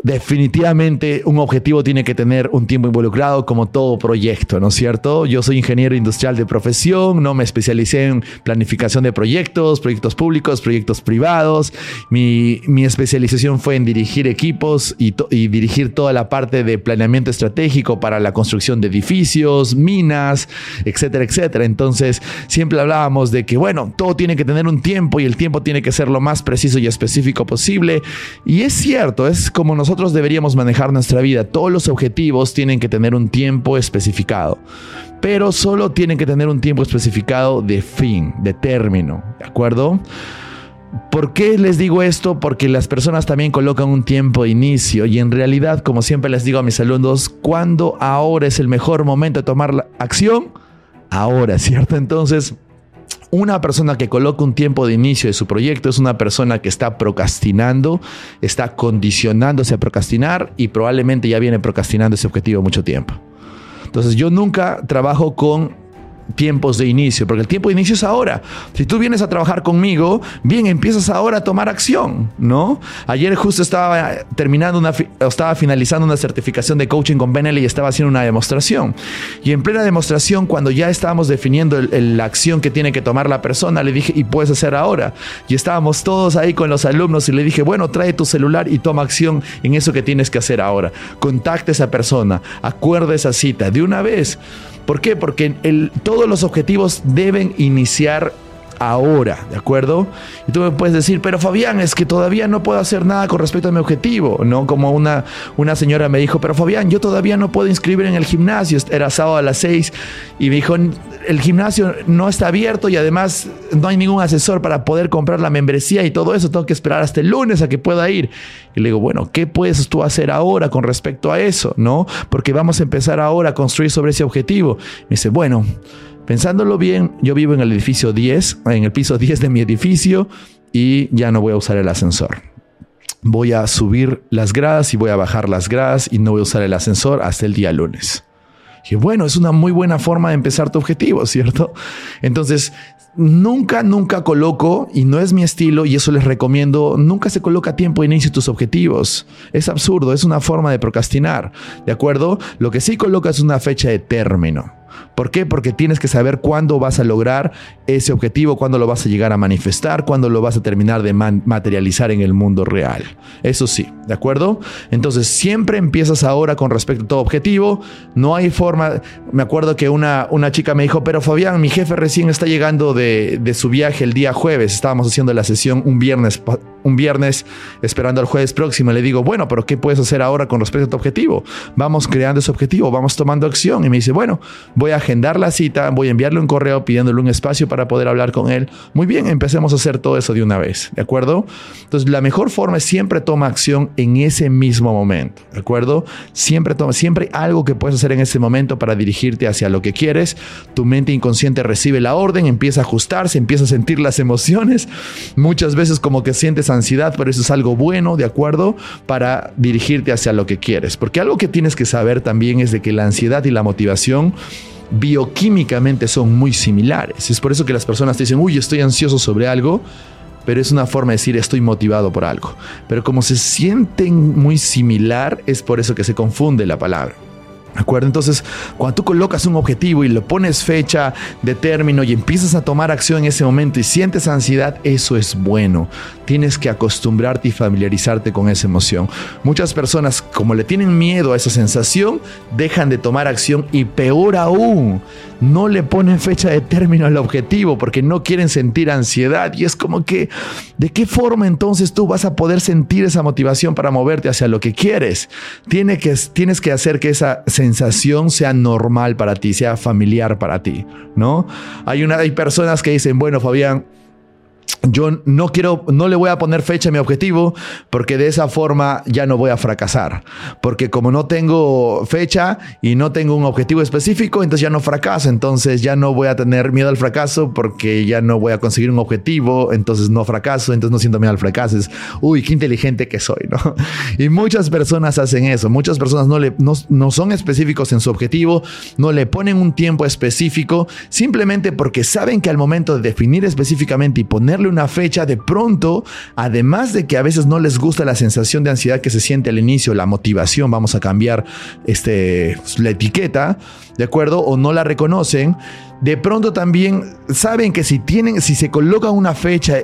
definitivamente un objetivo tiene que tener un tiempo involucrado como todo proyecto, ¿no es cierto? Yo soy ingeniero industrial de profesión, no me especialicé en planificación de proyectos, proyectos públicos, proyectos privados. Mi, especialización fue en dirigir equipos y, y, dirigir toda la parte de planeamiento estratégico para la construcción de edificios, minas, etcétera, etcétera. Entonces, siempre hablábamos de que, bueno, todo tiene que tener un tiempo y el tiempo tiene que ser lo más preciso y específico posible. Y es cierto, es como nosotros nosotros deberíamos manejar nuestra vida. Todos los objetivos tienen que tener un tiempo especificado, pero solo tienen que tener un tiempo especificado de fin, de término, ¿de acuerdo? ¿Por qué les digo esto? Porque las personas también colocan un tiempo de inicio y en realidad, como siempre les digo a mis alumnos, ¿cuándo ahora es el mejor momento de tomar la acción? Ahora, ¿cierto? Entonces, una persona que coloca un tiempo de inicio de su proyecto es una persona que está procrastinando, está condicionándose a procrastinar y probablemente ya viene procrastinando ese objetivo mucho tiempo. Entonces yo nunca trabajo con tiempos de inicio, porque el tiempo de inicio es ahora. Si tú vienes a trabajar conmigo, bien, empiezas ahora a tomar acción, ¿no? Ayer justo estaba terminando una, estaba finalizando una certificación de coaching con Benelli y estaba haciendo una demostración. Y en plena demostración, cuando ya estábamos definiendo la acción que tiene que tomar la persona, le dije, y puedes hacer ahora. Y estábamos todos ahí con los alumnos y le dije, bueno, trae tu celular y toma acción en eso que tienes que hacer ahora. Contacte a esa persona, acuerde esa cita de una vez. ¿Por qué? Porque todos los objetivos deben iniciar ahora, ¿de acuerdo? Y tú me puedes decir, pero Fabián, es que todavía no puedo hacer nada con respecto a mi objetivo, ¿no? Como una, una señora me dijo, pero Fabián, yo todavía no puedo inscribir en el gimnasio, era sábado a las 6 y me dijo, el gimnasio no está abierto y además no hay ningún asesor para poder comprar la membresía y todo eso, tengo que esperar hasta el lunes a que pueda ir. Y le digo, bueno, ¿qué puedes tú hacer ahora con respecto a eso, ¿no? Porque vamos a empezar ahora a construir sobre ese objetivo. Me dice, bueno, Pensándolo bien, yo vivo en el edificio 10, en el piso 10 de mi edificio y ya no voy a usar el ascensor. Voy a subir las gradas y voy a bajar las gradas y no voy a usar el ascensor hasta el día lunes. Y bueno, es una muy buena forma de empezar tu objetivo, ¿cierto? Entonces, nunca, nunca coloco, y no es mi estilo, y eso les recomiendo, nunca se coloca tiempo de inicio tus objetivos. Es absurdo, es una forma de procrastinar, ¿de acuerdo? Lo que sí coloca es una fecha de término. ¿Por qué? Porque tienes que saber cuándo vas a lograr ese objetivo, cuándo lo vas a llegar a manifestar, cuándo lo vas a terminar de materializar en el mundo real. Eso sí, ¿de acuerdo? Entonces, siempre empiezas ahora con respecto a tu objetivo. No hay forma. Me acuerdo que una, una chica me dijo, pero Fabián, mi jefe recién está llegando de, de su viaje el día jueves. Estábamos haciendo la sesión un viernes, un viernes esperando al jueves próximo. Le digo, bueno, pero ¿qué puedes hacer ahora con respecto a tu objetivo? Vamos creando ese objetivo, vamos tomando acción. Y me dice, bueno, voy a agendar la cita, voy a enviarle un correo pidiéndole un espacio para poder hablar con él. Muy bien, empecemos a hacer todo eso de una vez, ¿de acuerdo? Entonces, la mejor forma es siempre toma acción en ese mismo momento, ¿de acuerdo? Siempre toma, siempre algo que puedes hacer en ese momento para dirigirte hacia lo que quieres. Tu mente inconsciente recibe la orden, empieza a ajustarse, empieza a sentir las emociones. Muchas veces como que sientes ansiedad, pero eso es algo bueno, ¿de acuerdo? Para dirigirte hacia lo que quieres. Porque algo que tienes que saber también es de que la ansiedad y la motivación bioquímicamente son muy similares. Es por eso que las personas te dicen, uy, estoy ansioso sobre algo, pero es una forma de decir estoy motivado por algo. Pero como se sienten muy similar, es por eso que se confunde la palabra. ¿De? Entonces, cuando tú colocas un objetivo y le pones fecha de término y empiezas a tomar acción en ese momento y sientes ansiedad, eso es bueno. Tienes que acostumbrarte y familiarizarte con esa emoción. Muchas personas, como le tienen miedo a esa sensación, dejan de tomar acción y peor aún, no le ponen fecha de término al objetivo porque no quieren sentir ansiedad. Y es como que, ¿de qué forma entonces tú vas a poder sentir esa motivación para moverte hacia lo que quieres? Tienes que hacer que esa sensación sea normal para ti, sea familiar para ti, ¿no? Hay personas que dicen, bueno, Fabián, yo no quiero, no le voy a poner fecha a mi objetivo porque de esa forma ya no voy a fracasar. Porque como no tengo fecha y no tengo un objetivo específico, entonces ya no fracaso. Entonces ya no voy a tener miedo al fracaso porque ya no voy a conseguir un objetivo. Entonces no fracaso, entonces no siento miedo al fracaso. Es, uy, qué inteligente que soy, ¿no? Y muchas personas hacen eso. Muchas personas no, le, no, no son específicos en su objetivo, no le ponen un tiempo específico, simplemente porque saben que al momento de definir específicamente y ponerle una fecha, de pronto, además de que a veces no les gusta la sensación de ansiedad que se siente al inicio, la motivación, vamos a cambiar este, la etiqueta, ¿de acuerdo? O no la reconocen, de pronto también saben que si tienen, si se colocan una fecha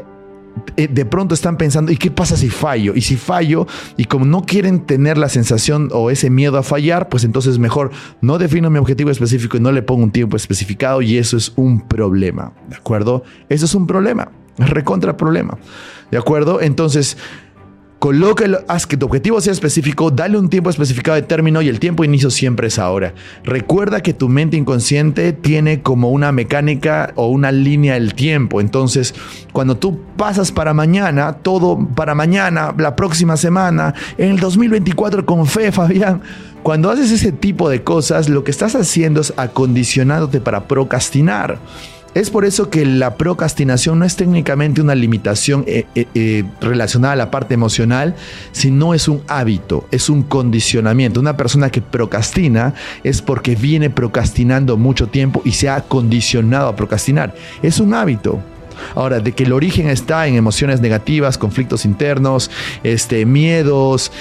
eh, de pronto están pensando, ¿y qué pasa si fallo? Y si fallo, y como no quieren tener la sensación o ese miedo a fallar, pues entonces mejor no defino mi objetivo específico y no le pongo un tiempo especificado y eso es un problema, ¿de acuerdo? Eso es un problema. Es recontra problema. ¿De acuerdo? Entonces, colócalo, haz que tu objetivo sea específico, dale un tiempo especificado de término y el tiempo de inicio siempre es ahora. Recuerda que tu mente inconsciente tiene como una mecánica o una línea del tiempo. Entonces, cuando tú pasas para mañana, todo para mañana, la próxima semana, en el 2024 con fe, Fabián. Cuando haces ese tipo de cosas, lo que estás haciendo es acondicionándote para procrastinar. Es por eso que la procrastinación no es técnicamente una limitación eh, eh, eh, relacionada a la parte emocional, sino es un hábito, es un condicionamiento. Una persona que procrastina es porque viene procrastinando mucho tiempo y se ha condicionado a procrastinar. Es un hábito. Ahora, de que el origen está en emociones negativas, conflictos internos, este, miedos,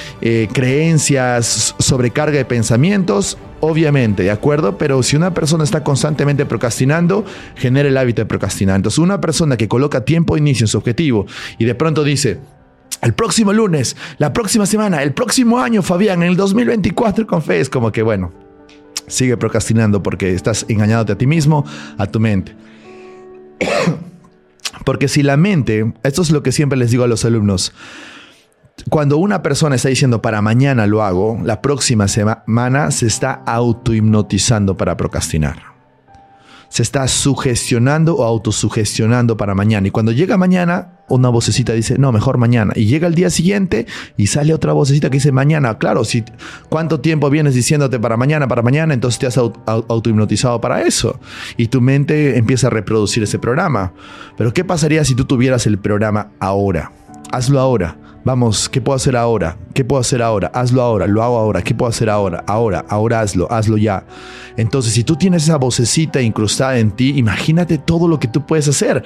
creencias, sobrecarga de pensamientos, obviamente, ¿de acuerdo? Pero si una persona está constantemente procrastinando, genera el hábito de procrastinar. Entonces, una persona que coloca tiempo de inicio en su objetivo y de pronto dice, el próximo lunes, la próxima semana, el próximo año, Fabián, en el 2024 con fe, es como que, bueno, sigue procrastinando porque estás engañándote a ti mismo, a tu mente. Porque si la mente, esto es lo que siempre les digo a los alumnos, cuando una persona está diciendo para mañana lo hago, la próxima semana se está autohipnotizando para procrastinar. Se está sugestionando o autosugestionando para mañana. Y cuando llega mañana, una vocecita dice, no, mejor mañana. Y llega el día siguiente y sale otra vocecita que dice mañana. Claro, si cuánto tiempo vienes diciéndote para mañana, para mañana, entonces te has autohipnotizado para eso. Y tu mente empieza a reproducir ese programa. Pero ¿qué pasaría si tú tuvieras el programa ahora? Hazlo ahora. Vamos, ¿qué puedo hacer ahora? ¿Qué puedo hacer ahora? Hazlo ahora, lo hago ahora. ¿Qué puedo hacer ahora? Ahora, ahora hazlo, hazlo ya. Entonces, si tú tienes esa vocecita incrustada en ti, imagínate todo lo que tú puedes hacer.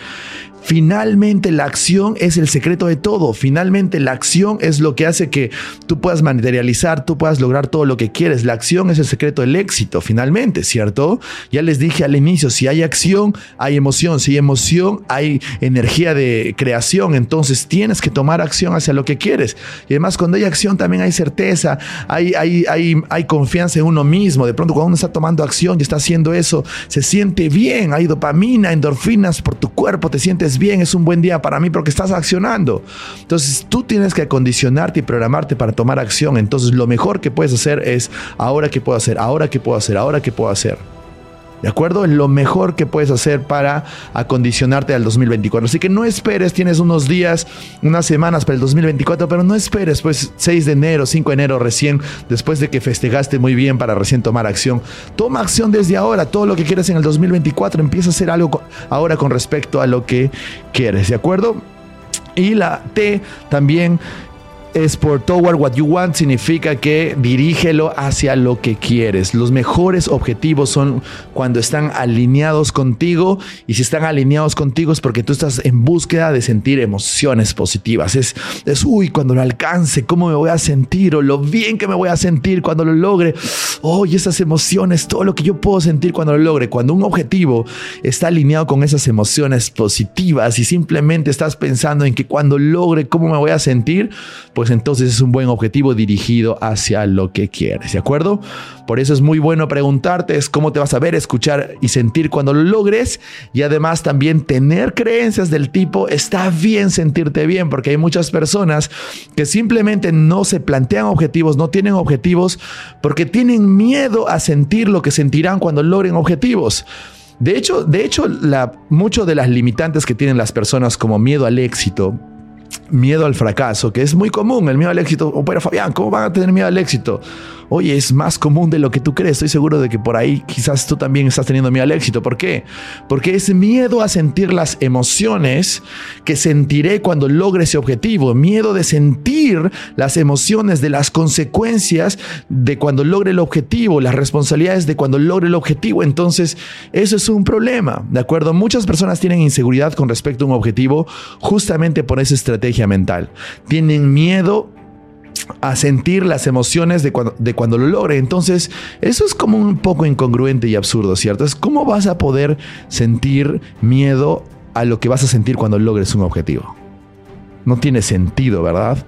Finalmente la acción es el secreto de todo. Finalmente la acción es lo que hace que tú puedas materializar, tú puedas lograr todo lo que quieres. La acción es el secreto del éxito, finalmente, ¿cierto? Ya les dije al inicio, si hay acción, hay emoción. Si hay emoción, hay energía de creación. Entonces tienes que tomar acción hacia lo que quieres. Y además cuando hay acción también hay certeza, hay, hay, hay, hay confianza en uno mismo. De pronto cuando uno está tomando acción y está haciendo eso, se siente bien. Hay dopamina, endorfinas por tu cuerpo, te sientes bien, es un buen día para mí porque estás accionando. Entonces tú tienes que acondicionarte y programarte para tomar acción. Entonces lo mejor que puedes hacer es ahora qué puedo hacer, ahora qué puedo hacer, ahora qué puedo hacer. ¿De acuerdo? Es lo mejor que puedes hacer para acondicionarte al 2024. Así que no esperes, tienes unos días, unas semanas para el 2024, pero no esperes, pues 6 de enero, 5 de enero recién, después de que festejaste muy bien para recién tomar acción. Toma acción desde ahora, todo lo que quieres en el 2024, empieza a hacer algo ahora con respecto a lo que quieres, ¿de acuerdo? Y la T también es por toward what you want significa que dirígelo hacia lo que quieres. Los mejores objetivos son cuando están alineados contigo y si están alineados contigo es porque tú estás en búsqueda de sentir emociones positivas. Es, es uy, cuando lo alcance, cómo me voy a sentir o lo bien que me voy a sentir cuando lo logre. Oh, esas emociones, todo lo que yo puedo sentir cuando lo logre. Cuando un objetivo está alineado con esas emociones positivas y simplemente estás pensando en que cuando logre, cómo me voy a sentir, pues entonces es un buen objetivo dirigido hacia lo que quieres, ¿de acuerdo? Por eso es muy bueno preguntarte es cómo te vas a ver, escuchar y sentir cuando lo logres y además también tener creencias del tipo está bien sentirte bien, porque hay muchas personas que simplemente no se plantean objetivos, no tienen objetivos porque tienen miedo a sentir lo que sentirán cuando logren objetivos. De hecho, de hecho, la, de las limitantes que tienen las personas como miedo al éxito, miedo al fracaso, que es muy común, el miedo al éxito. Oh, pero Fabián, ¿cómo van a tener miedo al éxito? Oye, es más común de lo que tú crees. Estoy seguro de que por ahí quizás tú también estás teniendo miedo al éxito. ¿Por qué? Porque es miedo a sentir las emociones que sentiré cuando logre ese objetivo. Miedo de sentir las emociones de las consecuencias de cuando logre el objetivo, las responsabilidades de cuando logre el objetivo. Entonces, eso es un problema. ¿De acuerdo? Muchas personas tienen inseguridad con respecto a un objetivo justamente por esa estrategia mental. Tienen miedo a sentir las emociones de cuando, de cuando lo logre. Entonces, eso es como un poco incongruente y absurdo, ¿cierto? Es cómo vas a poder sentir miedo a lo que vas a sentir cuando logres un objetivo. No tiene sentido, ¿verdad?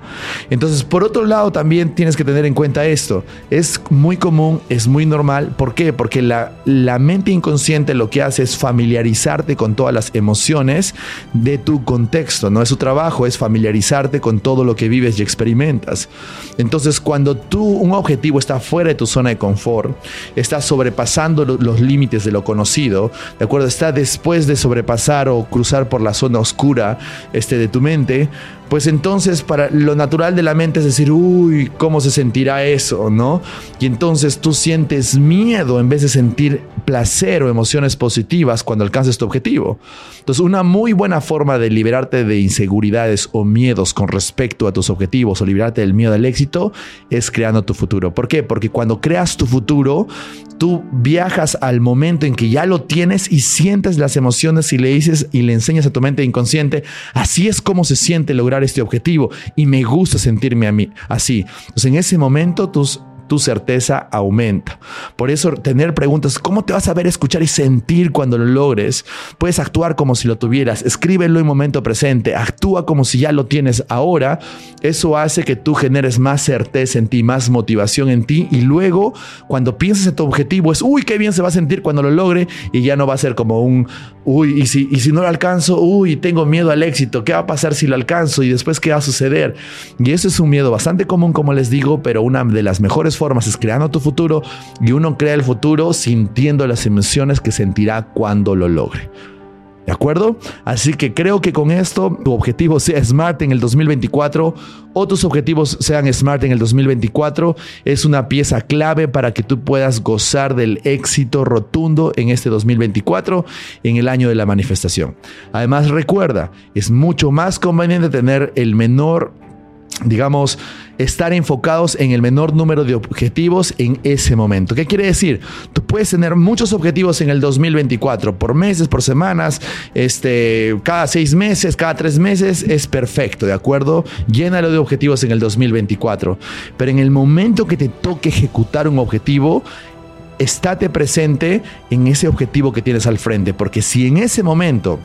Entonces, por otro lado, también tienes que tener en cuenta esto. Es muy común, es muy normal. ¿Por qué? Porque la, la mente inconsciente lo que hace es familiarizarte con todas las emociones de tu contexto. No es su trabajo, es familiarizarte con todo lo que vives y experimentas. Entonces, cuando tú, un objetivo está fuera de tu zona de confort, está sobrepasando los límites de lo conocido, ¿de acuerdo? Está después de sobrepasar o cruzar por la zona oscura este, de tu mente, pues entonces para lo natural de la mente es decir, uy, ¿cómo se sentirá eso? ¿No? Y entonces tú sientes miedo en vez de sentir placer o emociones positivas cuando alcances tu objetivo. Entonces una muy buena forma de liberarte de inseguridades o miedos con respecto a tus objetivos o liberarte del miedo al éxito es creando tu futuro. ¿Por qué? Porque cuando creas tu futuro, tú viajas al momento en que ya lo tienes y sientes las emociones y le dices y le enseñas a tu mente inconsciente, así es como se siente lograr este objetivo y me gusta sentirme a mí así. Entonces en ese momento tus tu certeza aumenta. Por eso tener preguntas, ¿cómo te vas a ver, escuchar y sentir cuando lo logres? Puedes actuar como si lo tuvieras, escríbelo en momento presente, actúa como si ya lo tienes ahora. Eso hace que tú generes más certeza en ti, más motivación en ti y luego cuando pienses en tu objetivo es, uy, qué bien se va a sentir cuando lo logre y ya no va a ser como un, uy, y si, y si no lo alcanzo, uy, tengo miedo al éxito, ¿qué va a pasar si lo alcanzo y después qué va a suceder? Y eso es un miedo bastante común, como les digo, pero una de las mejores formas es creando tu futuro y uno crea el futuro sintiendo las emociones que sentirá cuando lo logre. ¿De acuerdo? Así que creo que con esto tu objetivo sea Smart en el 2024 o tus objetivos sean Smart en el 2024 es una pieza clave para que tú puedas gozar del éxito rotundo en este 2024, en el año de la manifestación. Además recuerda, es mucho más conveniente tener el menor digamos, estar enfocados en el menor número de objetivos en ese momento. ¿Qué quiere decir? Tú puedes tener muchos objetivos en el 2024, por meses, por semanas, este, cada seis meses, cada tres meses, es perfecto, ¿de acuerdo? Llénalo de objetivos en el 2024. Pero en el momento que te toque ejecutar un objetivo, estate presente en ese objetivo que tienes al frente, porque si en ese momento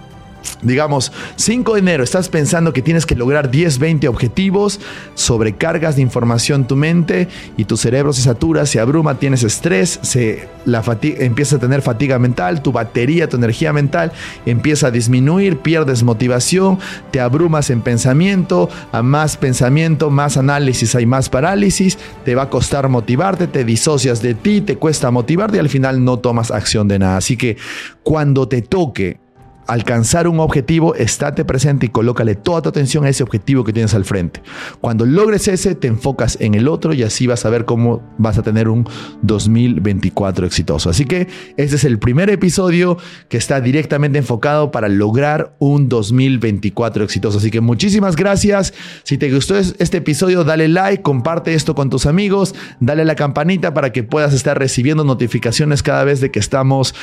digamos, 5 de enero, estás pensando que tienes que lograr 10, 20 objetivos, sobrecargas de información tu mente y tu cerebro se satura, se abruma, tienes estrés, se, la empieza a tener fatiga mental, tu batería, tu energía mental empieza a disminuir, pierdes motivación, te abrumas en pensamiento, a más pensamiento, más análisis hay más parálisis, te va a costar motivarte, te disocias de ti, te cuesta motivarte y al final no tomas acción de nada. Así que cuando te toque alcanzar un objetivo, estate presente y colócale toda tu atención a ese objetivo que tienes al frente. Cuando logres ese, te enfocas en el otro y así vas a ver cómo vas a tener un 2024 exitoso. Así que este es el primer episodio que está directamente enfocado para lograr un 2024 exitoso. Así que muchísimas gracias. Si te gustó este episodio, dale like, comparte esto con tus amigos, dale la campanita para que puedas estar recibiendo notificaciones cada vez de que estamos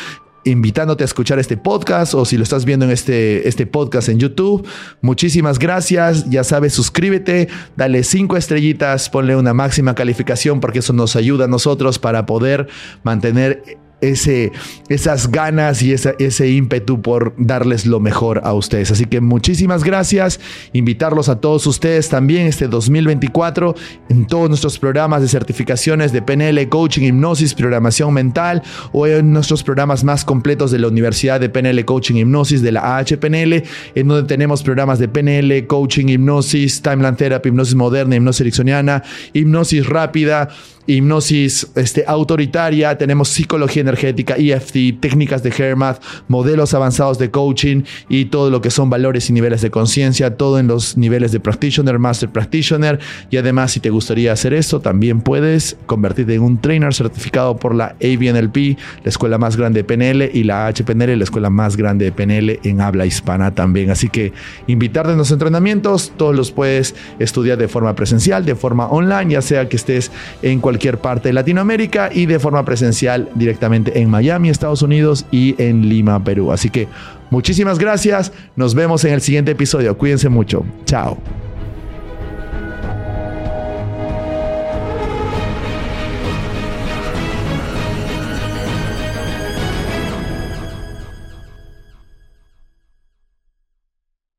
invitándote a escuchar este podcast o si lo estás viendo en este, este podcast en YouTube. Muchísimas gracias. Ya sabes, suscríbete, dale cinco estrellitas, ponle una máxima calificación porque eso nos ayuda a nosotros para poder mantener ese, esas ganas y ese ímpetu por darles lo mejor a ustedes. Así que muchísimas gracias. Invitarlos a todos ustedes también este 2024 en todos nuestros programas de certificaciones de PNL, coaching, hipnosis, programación mental o en nuestros programas más completos de la Universidad de PNL, coaching, hipnosis de la AHPNL, en donde tenemos programas de PNL, coaching, hipnosis, timeline therapy, hipnosis moderna, hipnosis ericksoniana, hipnosis rápida hipnosis este, autoritaria, tenemos psicología energética, EFT, técnicas de HERMAT, modelos avanzados de coaching y todo lo que son valores y niveles de conciencia, todo en los niveles de practitioner, master practitioner. Y además, si te gustaría hacer esto, también puedes convertirte en un trainer certificado por la ABNLP, la escuela más grande de PNL, y la HPNL, la escuela más grande de PNL en habla hispana también. Así que invitarte a los entrenamientos, todos los puedes estudiar de forma presencial, de forma online, ya sea que estés en cualquier cualquier parte de Latinoamérica y de forma presencial directamente en Miami, Estados Unidos y en Lima, Perú. Así que muchísimas gracias. Nos vemos en el siguiente episodio. Cuídense mucho. Chao.